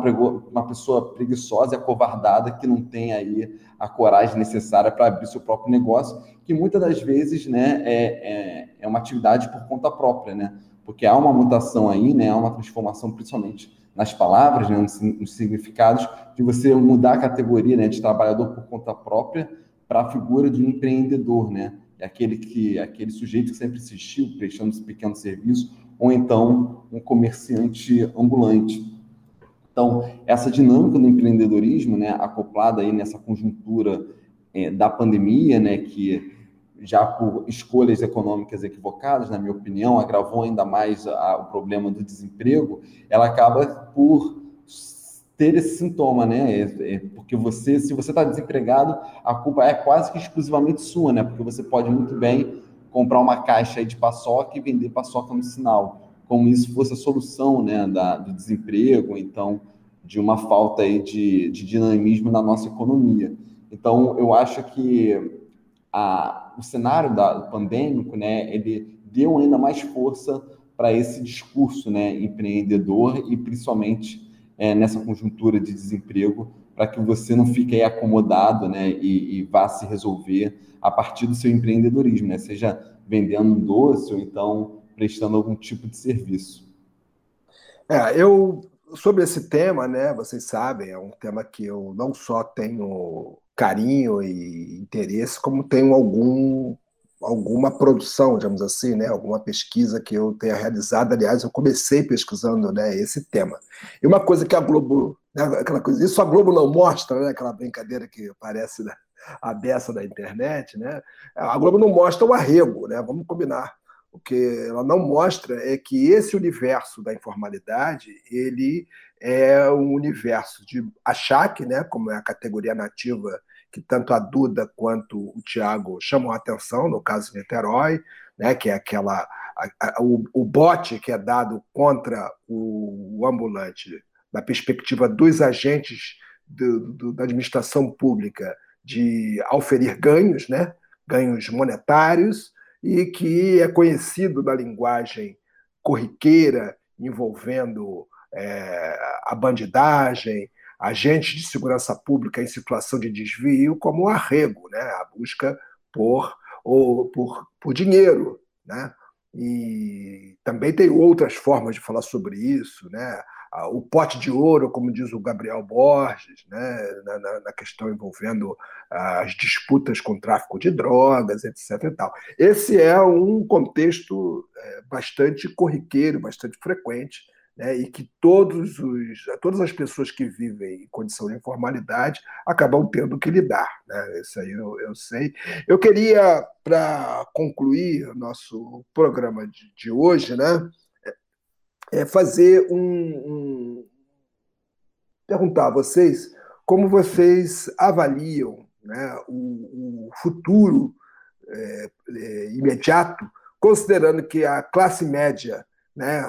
uma pessoa preguiçosa e acovardada que não tem aí a coragem necessária para abrir seu próprio negócio, que muitas das vezes né, é, é, é uma atividade por conta própria, né, porque há uma mutação aí, né, há uma transformação principalmente nas palavras, né, nos significados, de você mudar a categoria né, de trabalhador por conta própria para a figura de um empreendedor, né? É aquele que aquele sujeito que sempre existiu prestando esse pequeno serviço, ou então um comerciante ambulante. Então, essa dinâmica do empreendedorismo, né, acoplada aí nessa conjuntura é, da pandemia, né, que já por escolhas econômicas equivocadas, na minha opinião, agravou ainda mais a, o problema do desemprego, ela acaba por ter esse sintoma, né? É, é, porque você, se você está desempregado, a culpa é quase que exclusivamente sua, né? Porque você pode muito bem comprar uma caixa de paçoca e vender paçoca no sinal, como isso fosse a solução, né, da, do desemprego, então de uma falta aí de, de dinamismo na nossa economia. Então, eu acho que a, o cenário da, pandêmico, né, ele deu ainda mais força para esse discurso, né, empreendedor e principalmente é, nessa conjuntura de desemprego, para que você não fique aí acomodado, né, e, e, vá se resolver a partir do seu empreendedorismo, né, seja vendendo um doce ou então prestando algum tipo de serviço. É, eu sobre esse tema, né, vocês sabem, é um tema que eu não só tenho carinho e interesse, como tenho algum alguma produção, digamos assim, né, alguma pesquisa que eu tenha realizado. Aliás, eu comecei pesquisando, né, esse tema. E uma coisa que a Globo, né, aquela coisa, isso a Globo não mostra, né, aquela brincadeira que parece né, a beça da internet, né? A Globo não mostra o arrego, né? Vamos combinar. O que ela não mostra é que esse universo da informalidade ele é um universo de achaque, né, como é a categoria nativa que tanto a Duda quanto o Tiago chamam a atenção, no caso de Niterói, né, que é aquela a, a, o, o bote que é dado contra o, o ambulante, da perspectiva dos agentes do, do, da administração pública de auferir ganhos, né, ganhos monetários, e que é conhecido da linguagem corriqueira envolvendo é, a bandidagem, agentes de segurança pública em situação de desvio, como o arrego, né? a busca por, ou, por, por dinheiro. Né? E também tem outras formas de falar sobre isso, né? o pote de ouro, como diz o Gabriel Borges, né, na, na, questão envolvendo as disputas com tráfico de drogas, etc. E tal. Esse é um contexto é, bastante corriqueiro, bastante frequente, né, e que todos os, todas as pessoas que vivem em condição de informalidade acabam tendo que lidar. Né? Isso aí eu, eu sei. Eu queria, para concluir nosso programa de, de hoje, né, é fazer um, um, perguntar a vocês como vocês avaliam né, o, o futuro é, é, imediato, considerando que a classe média, né,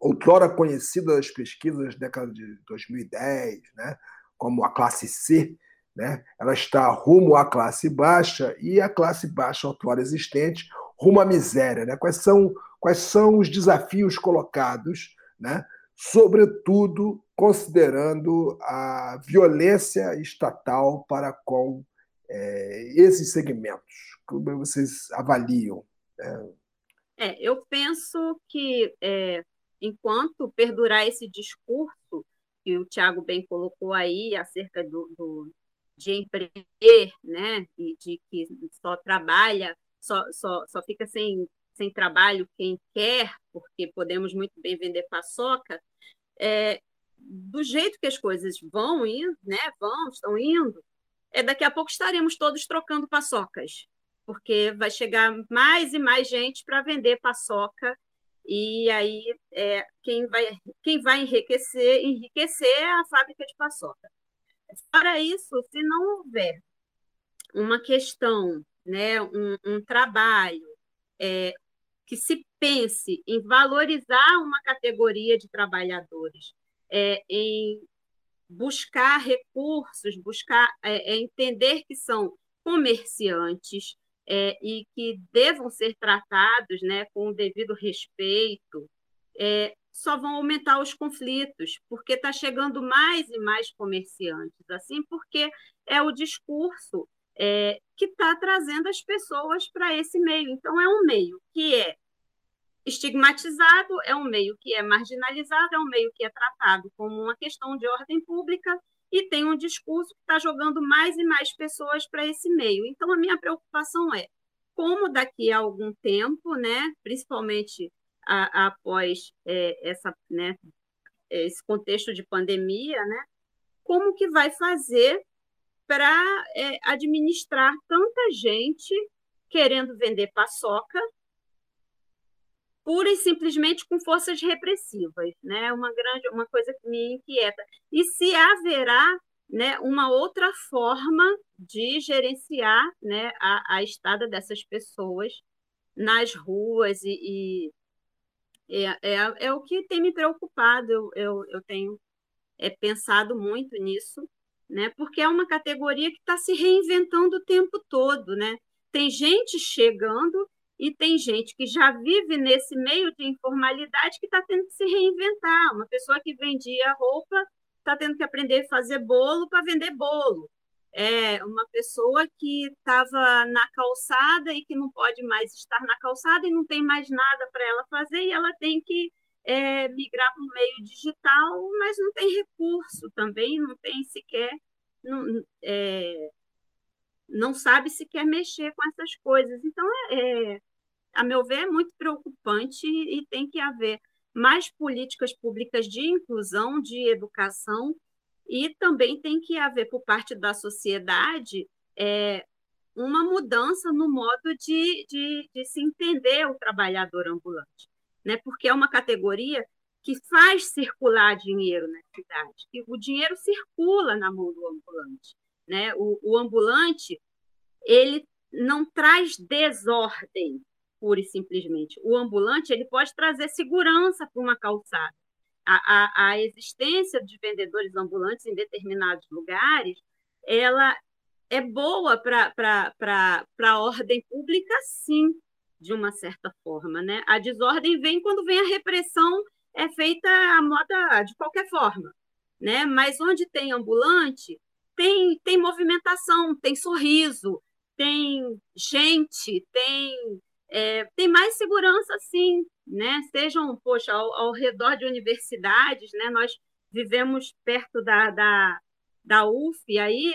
outrora conhecida das pesquisas da década de 2010, né, como a classe C, né, ela está rumo à classe baixa e a classe baixa outrora existente rumo à miséria. Né? Quais são quais são os desafios colocados, né? sobretudo considerando a violência estatal para com é, esses segmentos. Como vocês avaliam? É, é eu penso que é, enquanto perdurar esse discurso que o Tiago bem colocou aí acerca do, do, de empreender, né, e de que só trabalha, só, só, só fica sem sem trabalho quem quer, porque podemos muito bem vender paçoca, é, do jeito que as coisas vão indo, né, vão, estão indo, é, daqui a pouco estaremos todos trocando paçocas, porque vai chegar mais e mais gente para vender paçoca, e aí é, quem, vai, quem vai enriquecer, enriquecer é a fábrica de paçoca. Fora isso, se não houver uma questão, né, um, um trabalho, é, que se pense em valorizar uma categoria de trabalhadores, é, em buscar recursos, buscar é, é, entender que são comerciantes é, e que devam ser tratados né, com o devido respeito, é, só vão aumentar os conflitos, porque está chegando mais e mais comerciantes, assim, porque é o discurso é, que está trazendo as pessoas para esse meio. Então, é um meio que é estigmatizado, é um meio que é marginalizado, é um meio que é tratado como uma questão de ordem pública e tem um discurso que está jogando mais e mais pessoas para esse meio. Então, a minha preocupação é como daqui a algum tempo, né, principalmente a, a, após é, essa, né, esse contexto de pandemia, né, como que vai fazer para é, administrar tanta gente querendo vender paçoca, pura e simplesmente com forças repressivas, né? Uma grande, uma coisa que me inquieta. E se haverá, né, uma outra forma de gerenciar, né, a, a estada dessas pessoas nas ruas e, e é, é, é, o que tem me preocupado. Eu, eu, eu tenho é, pensado muito nisso, né? Porque é uma categoria que está se reinventando o tempo todo, né? Tem gente chegando e tem gente que já vive nesse meio de informalidade que está tendo que se reinventar. Uma pessoa que vendia roupa está tendo que aprender a fazer bolo para vender bolo. É uma pessoa que estava na calçada e que não pode mais estar na calçada e não tem mais nada para ela fazer e ela tem que é, migrar para o meio digital, mas não tem recurso também, não tem sequer, não, é, não sabe se quer mexer com essas coisas. Então, é, é a meu ver, é muito preocupante e tem que haver mais políticas públicas de inclusão, de educação, e também tem que haver, por parte da sociedade, é, uma mudança no modo de, de, de, se entender o trabalhador ambulante, né? porque é uma categoria que faz circular dinheiro na cidade, que o dinheiro circula na mão do ambulante. Né? O, o ambulante ele não traz desordem, pura e simplesmente. O ambulante ele pode trazer segurança para uma calçada. A, a, a, existência de vendedores ambulantes em determinados lugares, ela é boa para a ordem pública, sim, de uma certa forma. Né? A desordem vem quando vem a repressão, é feita a moda de qualquer forma. Né? Mas onde tem ambulante, tem, tem movimentação, tem sorriso, tem gente, tem é, tem mais segurança, sim, né? Sejam, poxa, ao, ao, redor de universidades, né? Nós vivemos perto da, da, da UF aí,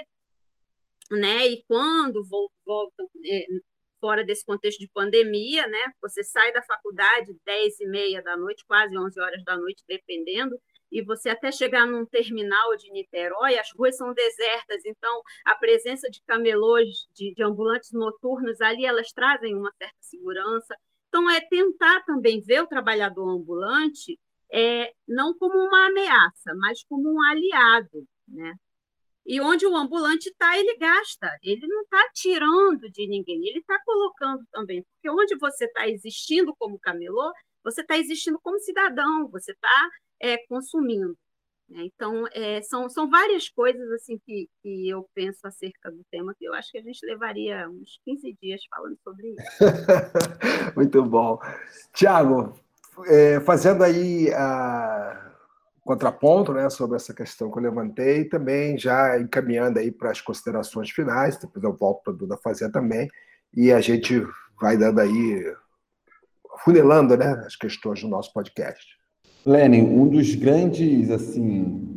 né? E quando voltam é, fora desse contexto de pandemia, né? Você sai da faculdade 10 e meia da noite, quase 11 horas da noite, dependendo, e você até chegar num terminal de Niterói, as ruas são desertas, então a presença de camelôs, de, de ambulantes noturnos ali, elas trazem uma certa segurança. Então, é tentar também ver o trabalhador ambulante é, não como uma ameaça, mas como um aliado, né? E onde o ambulante está, ele gasta, ele não está tirando de ninguém, ele está colocando também, porque onde você está existindo como camelô, você está existindo como cidadão, você está é, consumindo. Né? Então, é, são, são várias coisas assim que, que eu penso acerca do tema, que eu acho que a gente levaria uns 15 dias falando sobre isso. Muito bom. Tiago, é, fazendo aí a contraponto né, sobre essa questão que eu levantei, também já encaminhando aí para as considerações finais, depois eu volto para a Duda fazer também, e a gente vai dando aí, funilando né, as questões do nosso podcast. Lenin, um dos grandes, assim,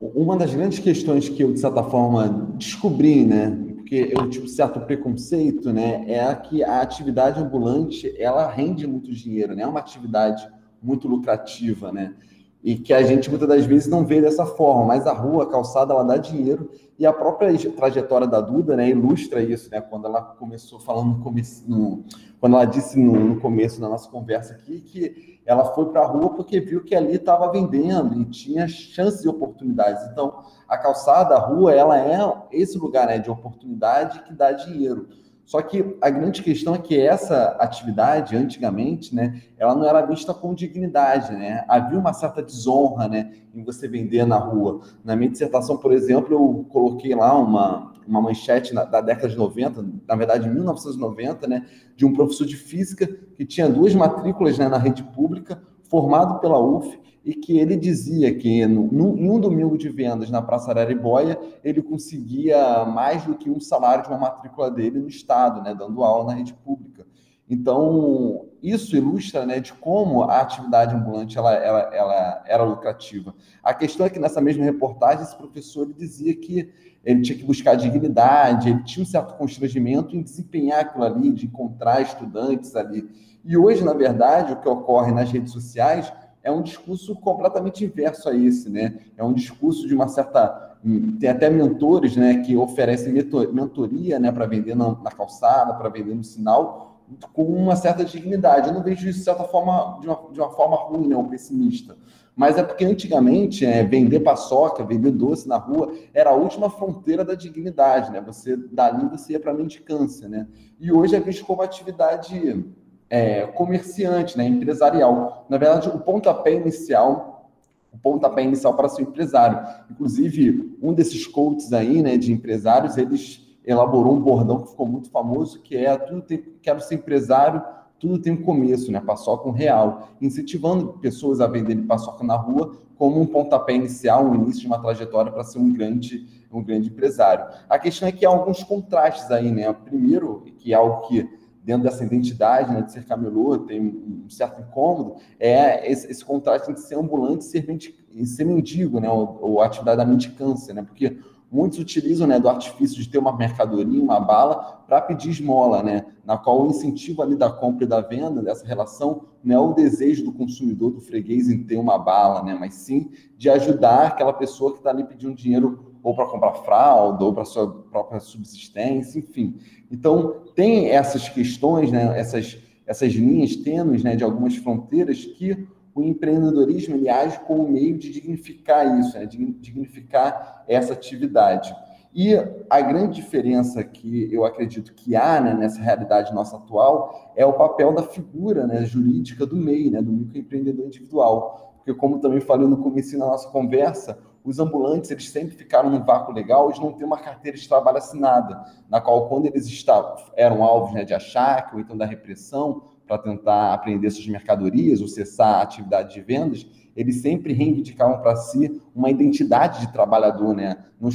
uma das grandes questões que eu, de certa forma, descobri, né, porque eu tive certo preconceito, né, é que a atividade ambulante, ela rende muito dinheiro, né, é uma atividade muito lucrativa, né, e que a gente muitas das vezes não vê dessa forma, mas a rua, a calçada, ela dá dinheiro e a própria trajetória da Duda, né, ilustra isso, né, quando ela começou falando no começo, no, quando ela disse no, no, começo da nossa conversa aqui que ela foi para a rua porque viu que ali estava vendendo e tinha chances e oportunidades. Então, a calçada, a rua, ela é esse lugar né, de oportunidade que dá dinheiro. Só que a grande questão é que essa atividade, antigamente, né, ela não era vista com dignidade, né? Havia uma certa desonra, né, em você vender na rua. Na minha dissertação, por exemplo, eu coloquei lá uma, uma manchete na, da década de 90, na verdade, 1990, né, de um professor de física que tinha duas matrículas né, na rede pública, formado pela UF, e que ele dizia que em um domingo de vendas na Praça Araribóia, ele conseguia mais do que um salário de uma matrícula dele no Estado, né, dando aula na rede pública. Então, isso ilustra né, de como a atividade ambulante ela, ela, ela era lucrativa. A questão é que nessa mesma reportagem, esse professor dizia que ele tinha que buscar dignidade, ele tinha um certo constrangimento em desempenhar aquilo ali, de encontrar estudantes ali. E hoje, na verdade, o que ocorre nas redes sociais é um discurso completamente inverso a esse, né? É um discurso de uma certa tem até mentores, né, que oferecem mentoria, né, para vender na calçada, para vender no sinal, com uma certa dignidade. Eu não vejo isso de certa forma de uma, de uma forma ruim, né, ou pessimista. Mas é porque antigamente é, vender paçoca, vender doce na rua era a última fronteira da dignidade, né? Você dali você ia para a mendicância, né? E hoje é visto como atividade é, comerciante, né? Empresarial. Na verdade, o pontapé inicial, o pontapé inicial para ser empresário. Inclusive, um desses coaches aí, né, de empresários, eles elaborou um bordão que ficou muito famoso, que é tudo tem, quero ser empresário tudo tem um começo, né? Paçoca um real, incentivando pessoas a venderem paçoca na rua como um pontapé inicial, um início de uma trajetória para ser um grande, um grande empresário. A questão é que há alguns contrastes aí, né? Primeiro, que é algo que dentro dessa identidade né, de ser camelô tem um certo incômodo, é esse, esse contraste entre ser ambulante e ser, mendigo, né? Ou, ou atividade da mendicância, né? Porque Muitos utilizam né, do artifício de ter uma mercadoria, uma bala, para pedir esmola, né, na qual o incentivo ali da compra e da venda, dessa relação, não é o desejo do consumidor, do freguês em ter uma bala, né, mas sim de ajudar aquela pessoa que está ali pedindo dinheiro ou para comprar fralda, ou para sua própria subsistência, enfim. Então, tem essas questões, né, essas, essas linhas tênues né, de algumas fronteiras que o empreendedorismo ele age como meio de dignificar isso, né? de dignificar essa atividade. E a grande diferença que eu acredito que há né, nessa realidade nossa atual é o papel da figura né, jurídica do MEI, né, do microempreendedor individual. Porque, como também falei no começo da nossa conversa, os ambulantes eles sempre ficaram num vácuo legal, eles não têm uma carteira de trabalho assinada, na qual, quando eles estavam, eram alvos né, de achaque ou então da repressão, para tentar apreender suas mercadorias ou cessar a atividade de vendas, eles sempre reivindicavam para si uma identidade de trabalhador, né? Não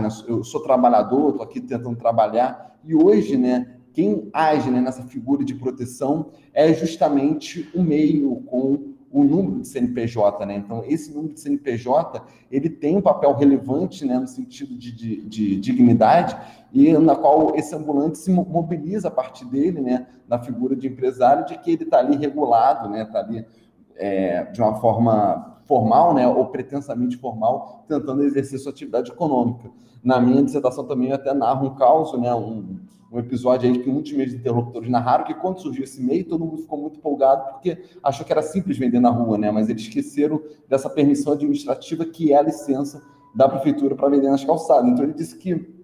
né? Eu sou trabalhador, estou aqui tentando trabalhar. E hoje, né? Quem age né, nessa figura de proteção é justamente o meio com o número de CNPJ, né? Então, esse número de CNPJ, ele tem um papel relevante, né, no sentido de, de, de dignidade, e na qual esse ambulante se mobiliza a partir dele, né, na figura de empresário, de que ele está ali regulado, né, está ali é, de uma forma formal, né, ou pretensamente formal, tentando exercer sua atividade econômica. Na minha dissertação também eu até narro um caso, né, um, um episódio aí que muitos meus interlocutores narraram que quando surgiu esse meio, todo mundo ficou muito empolgado porque achou que era simples vender na rua, né? Mas eles esqueceram dessa permissão administrativa que é a licença da prefeitura para vender nas calçadas. Então ele disse que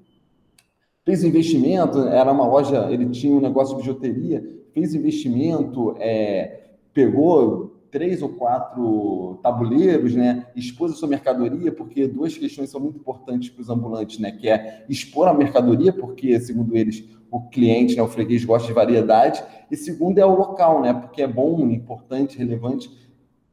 fez investimento, era uma loja, ele tinha um negócio de bijuteria, fez investimento, é, pegou três ou quatro tabuleiros, né? Expôs a sua mercadoria, porque duas questões são muito importantes para os ambulantes, né? Que é expor a mercadoria, porque, segundo eles, o cliente, né, o freguês gosta de variedade, e segundo é o local, né? Porque é bom, importante, relevante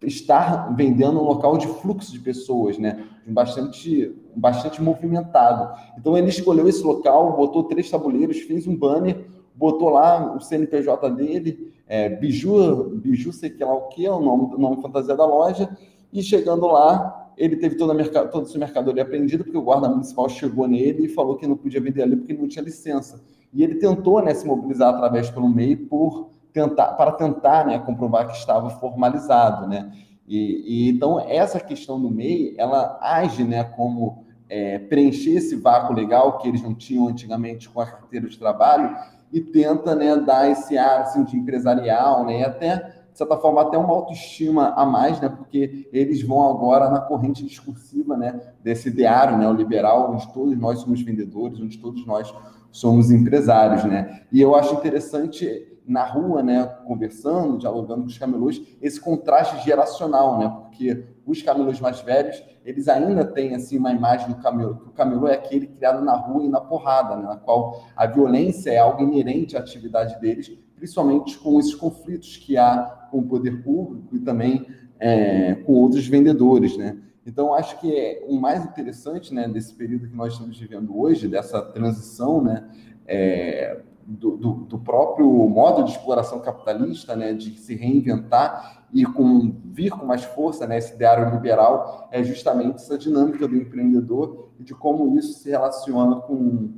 estar vendendo um local de fluxo de pessoas, né? Bastante, bastante movimentado. Então ele escolheu esse local, botou três tabuleiros, fez um banner, botou lá o CNPJ dele, é, Biju, Biju sei que lá o que, é o nome, nome fantasia da loja, e chegando lá, ele teve toda a, toda a sua mercadoria apreendida, porque o guarda municipal chegou nele e falou que não podia vender ali porque não tinha licença. E ele tentou né, se mobilizar através pelo MEI por tentar, para tentar né, comprovar que estava formalizado. Né? E, e, então, essa questão do MEI, ela age né, como é, preencher esse vácuo legal que eles não tinham antigamente com a carteira de trabalho, e tenta né, dar esse ar assim, de empresarial, né, até, de certa forma, até uma autoestima a mais, né, porque eles vão agora na corrente discursiva né, desse ideário neoliberal, onde todos nós somos vendedores, onde todos nós somos empresários. Né? E eu acho interessante na rua, né, conversando, dialogando com os camelôs, esse contraste geracional, né, porque os camelôs mais velhos, eles ainda têm assim uma imagem do camelô, que o camelô é aquele criado na rua e na porrada, né, na qual a violência é algo inerente à atividade deles, principalmente com esses conflitos que há com o poder público e também é, com outros vendedores, né. Então, acho que é, o mais interessante, né, desse período que nós estamos vivendo hoje, dessa transição, né, é, do, do, do, próprio modo de exploração capitalista, né, de se reinventar e com, vir com mais força, né, esse ideário liberal, é justamente essa dinâmica do empreendedor e de como isso se relaciona com,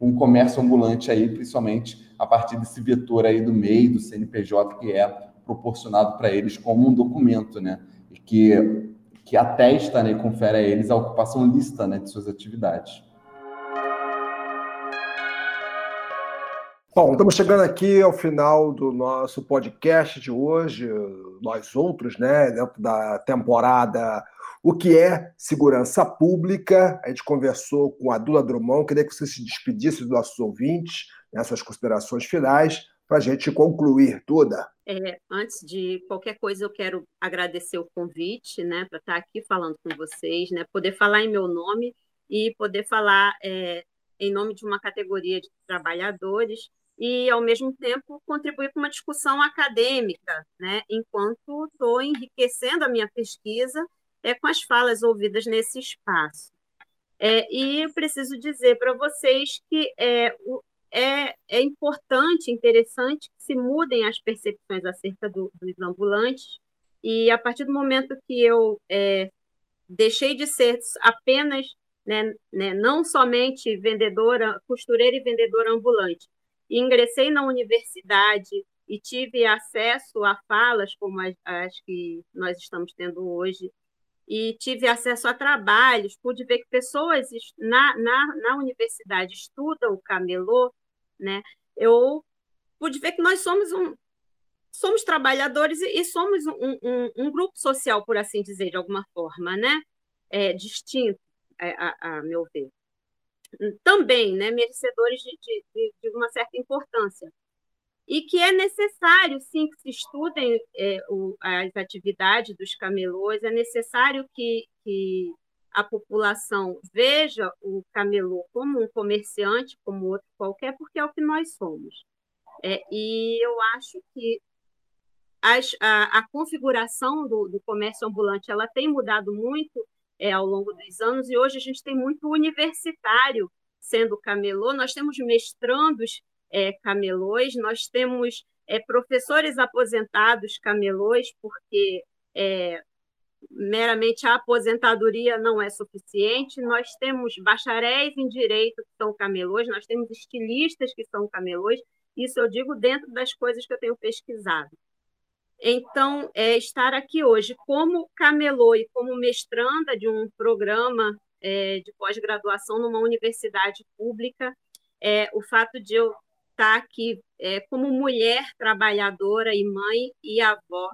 com o comércio ambulante aí, principalmente a partir desse vetor aí do MEI, do CNPJ, que é proporcionado para eles como um documento, né? que, que atesta né, e confere a eles a ocupação lícita né, de suas atividades. Bom, estamos chegando aqui ao final do nosso podcast de hoje, nós outros, né, dentro da temporada O que é Segurança Pública. A gente conversou com a Dula Drummond, queria que você se despedisse dos nossos ouvintes, nessas considerações finais, para a gente concluir toda. É, antes de qualquer coisa, eu quero agradecer o convite, né, para estar aqui falando com vocês, né, poder falar em meu nome e poder falar é, em nome de uma categoria de trabalhadores e, ao mesmo tempo, contribuir com uma discussão acadêmica, né, enquanto estou enriquecendo a minha pesquisa é, com as falas ouvidas nesse espaço. É, e preciso dizer para vocês que é, é, é, importante, interessante que se mudem as percepções acerca do, dos ambulantes, e a partir do momento que eu é, deixei de ser apenas, né, né, não somente vendedora, costureira e vendedora ambulante, ingressei na universidade e tive acesso a falas como as, as que nós estamos tendo hoje, e tive acesso a trabalhos, pude ver que pessoas na, na, na universidade estudam o camelô, né? Eu pude ver que nós somos um somos trabalhadores e, e somos um, um, um, grupo social, por assim dizer, de alguma forma, né? É, distinto, é, a, a meu ver também né, merecedores de, de, de, uma certa importância. E que é necessário, sim, que se estudem é, o, as atividades dos camelôs, é necessário que, que a população veja o camelô como um comerciante, como outro qualquer, porque é o que nós somos. É, e eu acho que as, a, a, configuração do, do comércio ambulante ela tem mudado muito é, ao longo dos anos, e hoje a gente tem muito universitário sendo camelô, nós temos mestrandos é, camelôs, nós temos é, professores aposentados camelôs, porque é, meramente a aposentadoria não é suficiente, nós temos bacharéis em direito que são camelôs, nós temos estilistas que são camelôs, isso eu digo dentro das coisas que eu tenho pesquisado. Então, é, estar aqui hoje como camelô e como mestranda de um programa é, de pós-graduação numa universidade pública, é, o fato de eu estar aqui é, como mulher trabalhadora e mãe e avó,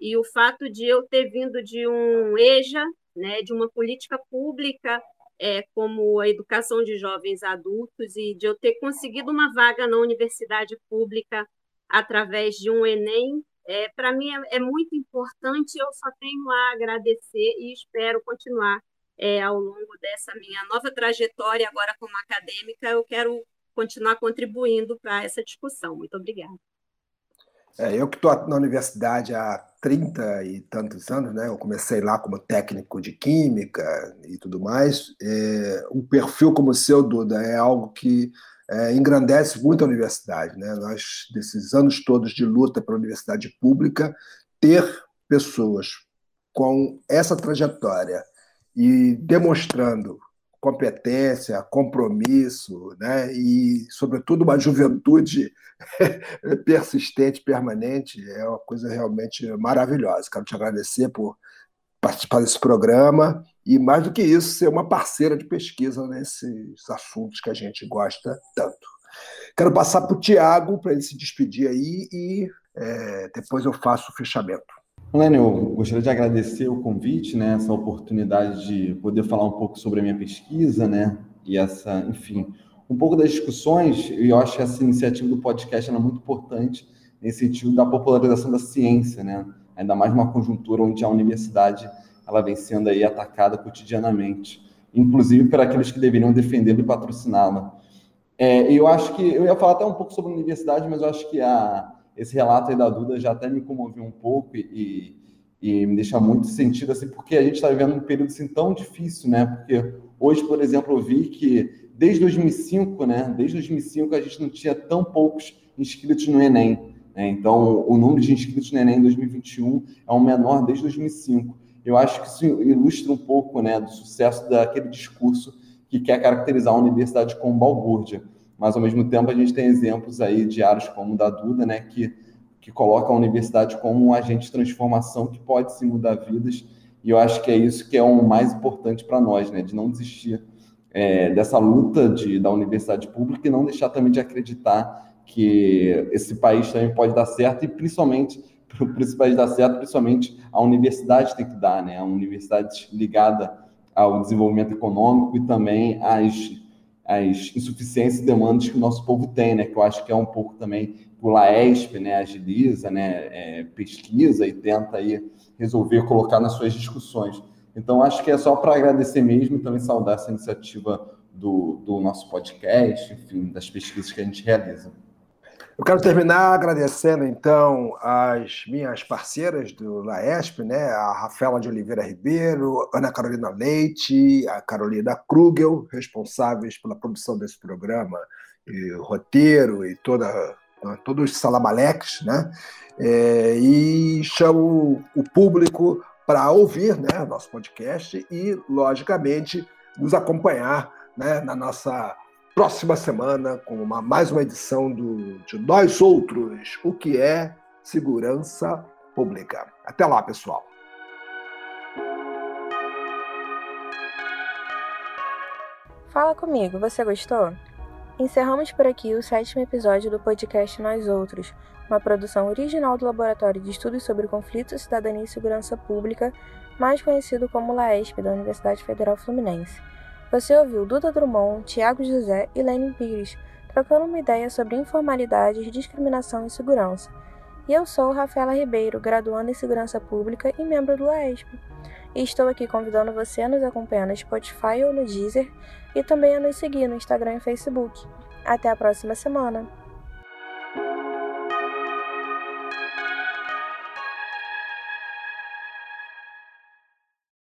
e o fato de eu ter vindo de um EJA, né, de uma política pública é, como a educação de jovens adultos, e de eu ter conseguido uma vaga na universidade pública através de um Enem é, para mim é, é, muito importante, eu só tenho a agradecer e espero continuar é, ao longo dessa minha nova trajetória agora como acadêmica, eu quero continuar contribuindo para essa discussão. Muito obrigada. É, eu que estou na universidade há 30 e tantos anos, né? Eu comecei lá como técnico de química e tudo mais. É, um perfil como o seu, Duda, é algo que é, engrandece muito a universidade. Né? Nós, desses anos todos de luta pela universidade pública, ter pessoas com essa trajetória e demonstrando competência, compromisso, né? e, sobretudo, uma juventude persistente, permanente, é uma coisa realmente maravilhosa. Quero te agradecer por participar desse programa e, mais do que isso, ser uma parceira de pesquisa nesses assuntos que a gente gosta tanto. Quero passar para o Tiago para ele se despedir aí e é, depois eu faço o fechamento. Lênin, eu gostaria de agradecer o convite, né, essa oportunidade de poder falar um pouco sobre a minha pesquisa, né, e essa, enfim, um pouco das discussões, e eu acho que essa iniciativa do podcast é muito importante nesse sentido da popularização da ciência, né, ainda mais numa conjuntura onde a universidade ela vem sendo aí atacada cotidianamente, inclusive por aqueles que deveriam defendê-la e patrociná-la. É, eu acho que eu ia falar até um pouco sobre a universidade, mas eu acho que a, esse relato aí da Duda já até me comoveu um pouco e, e, e me deixa muito sentido assim, porque a gente está vivendo um período assim tão difícil, né? Porque hoje, por exemplo, eu vi que desde 2005, né? Desde 2005 a gente não tinha tão poucos inscritos no Enem. Né? Então, o número de inscritos no Enem em 2021 é o menor desde 2005. Eu acho que isso ilustra um pouco né, do sucesso daquele discurso que quer caracterizar a universidade como balbúrdia. Mas, ao mesmo tempo, a gente tem exemplos aí diários como o da Duda, né, que, que coloca a universidade como um agente de transformação que pode se mudar vidas. E eu acho que é isso que é o mais importante para nós, né? De não desistir é, dessa luta de, da universidade pública e não deixar também de acreditar que esse país também pode dar certo e principalmente para esse país dar certo, principalmente a universidade tem que dar, né? A universidade ligada ao desenvolvimento econômico e também às, às insuficiências e demandas que o nosso povo tem, né? Que eu acho que é um pouco também o Laesp, né? Agiliza, né? É, pesquisa e tenta aí resolver colocar nas suas discussões. Então, acho que é só para agradecer mesmo e também saudar essa iniciativa do, do nosso podcast, enfim, das pesquisas que a gente realiza. Eu quero terminar agradecendo, então, as minhas parceiras do LAESP, né? a Rafaela de Oliveira Ribeiro, Ana Carolina Leite, a Carolina Krugel, responsáveis pela produção desse programa, e roteiro e toda, todos os salabaleques, né? É, e chamo o público para ouvir né, nosso podcast e, logicamente, nos acompanhar né, na nossa próxima semana com uma, mais uma edição do, de Nós Outros, o que é segurança pública. Até lá, pessoal. Fala comigo, você gostou? Encerramos por aqui o sétimo episódio do podcast Nós Outros, uma produção original do Laboratório de Estudos sobre Conflitos, Cidadania e Segurança Pública, mais conhecido como LAESP, da Universidade Federal Fluminense. Você ouviu Duda Drummond, Tiago José e Lenin Pires trocando uma ideia sobre informalidade, discriminação e segurança. E eu sou Rafaela Ribeiro, graduanda em Segurança Pública e membro do LAESP. E estou aqui convidando você a nos acompanhar no Spotify ou no Deezer e também a nos seguir no Instagram e Facebook. Até a próxima semana!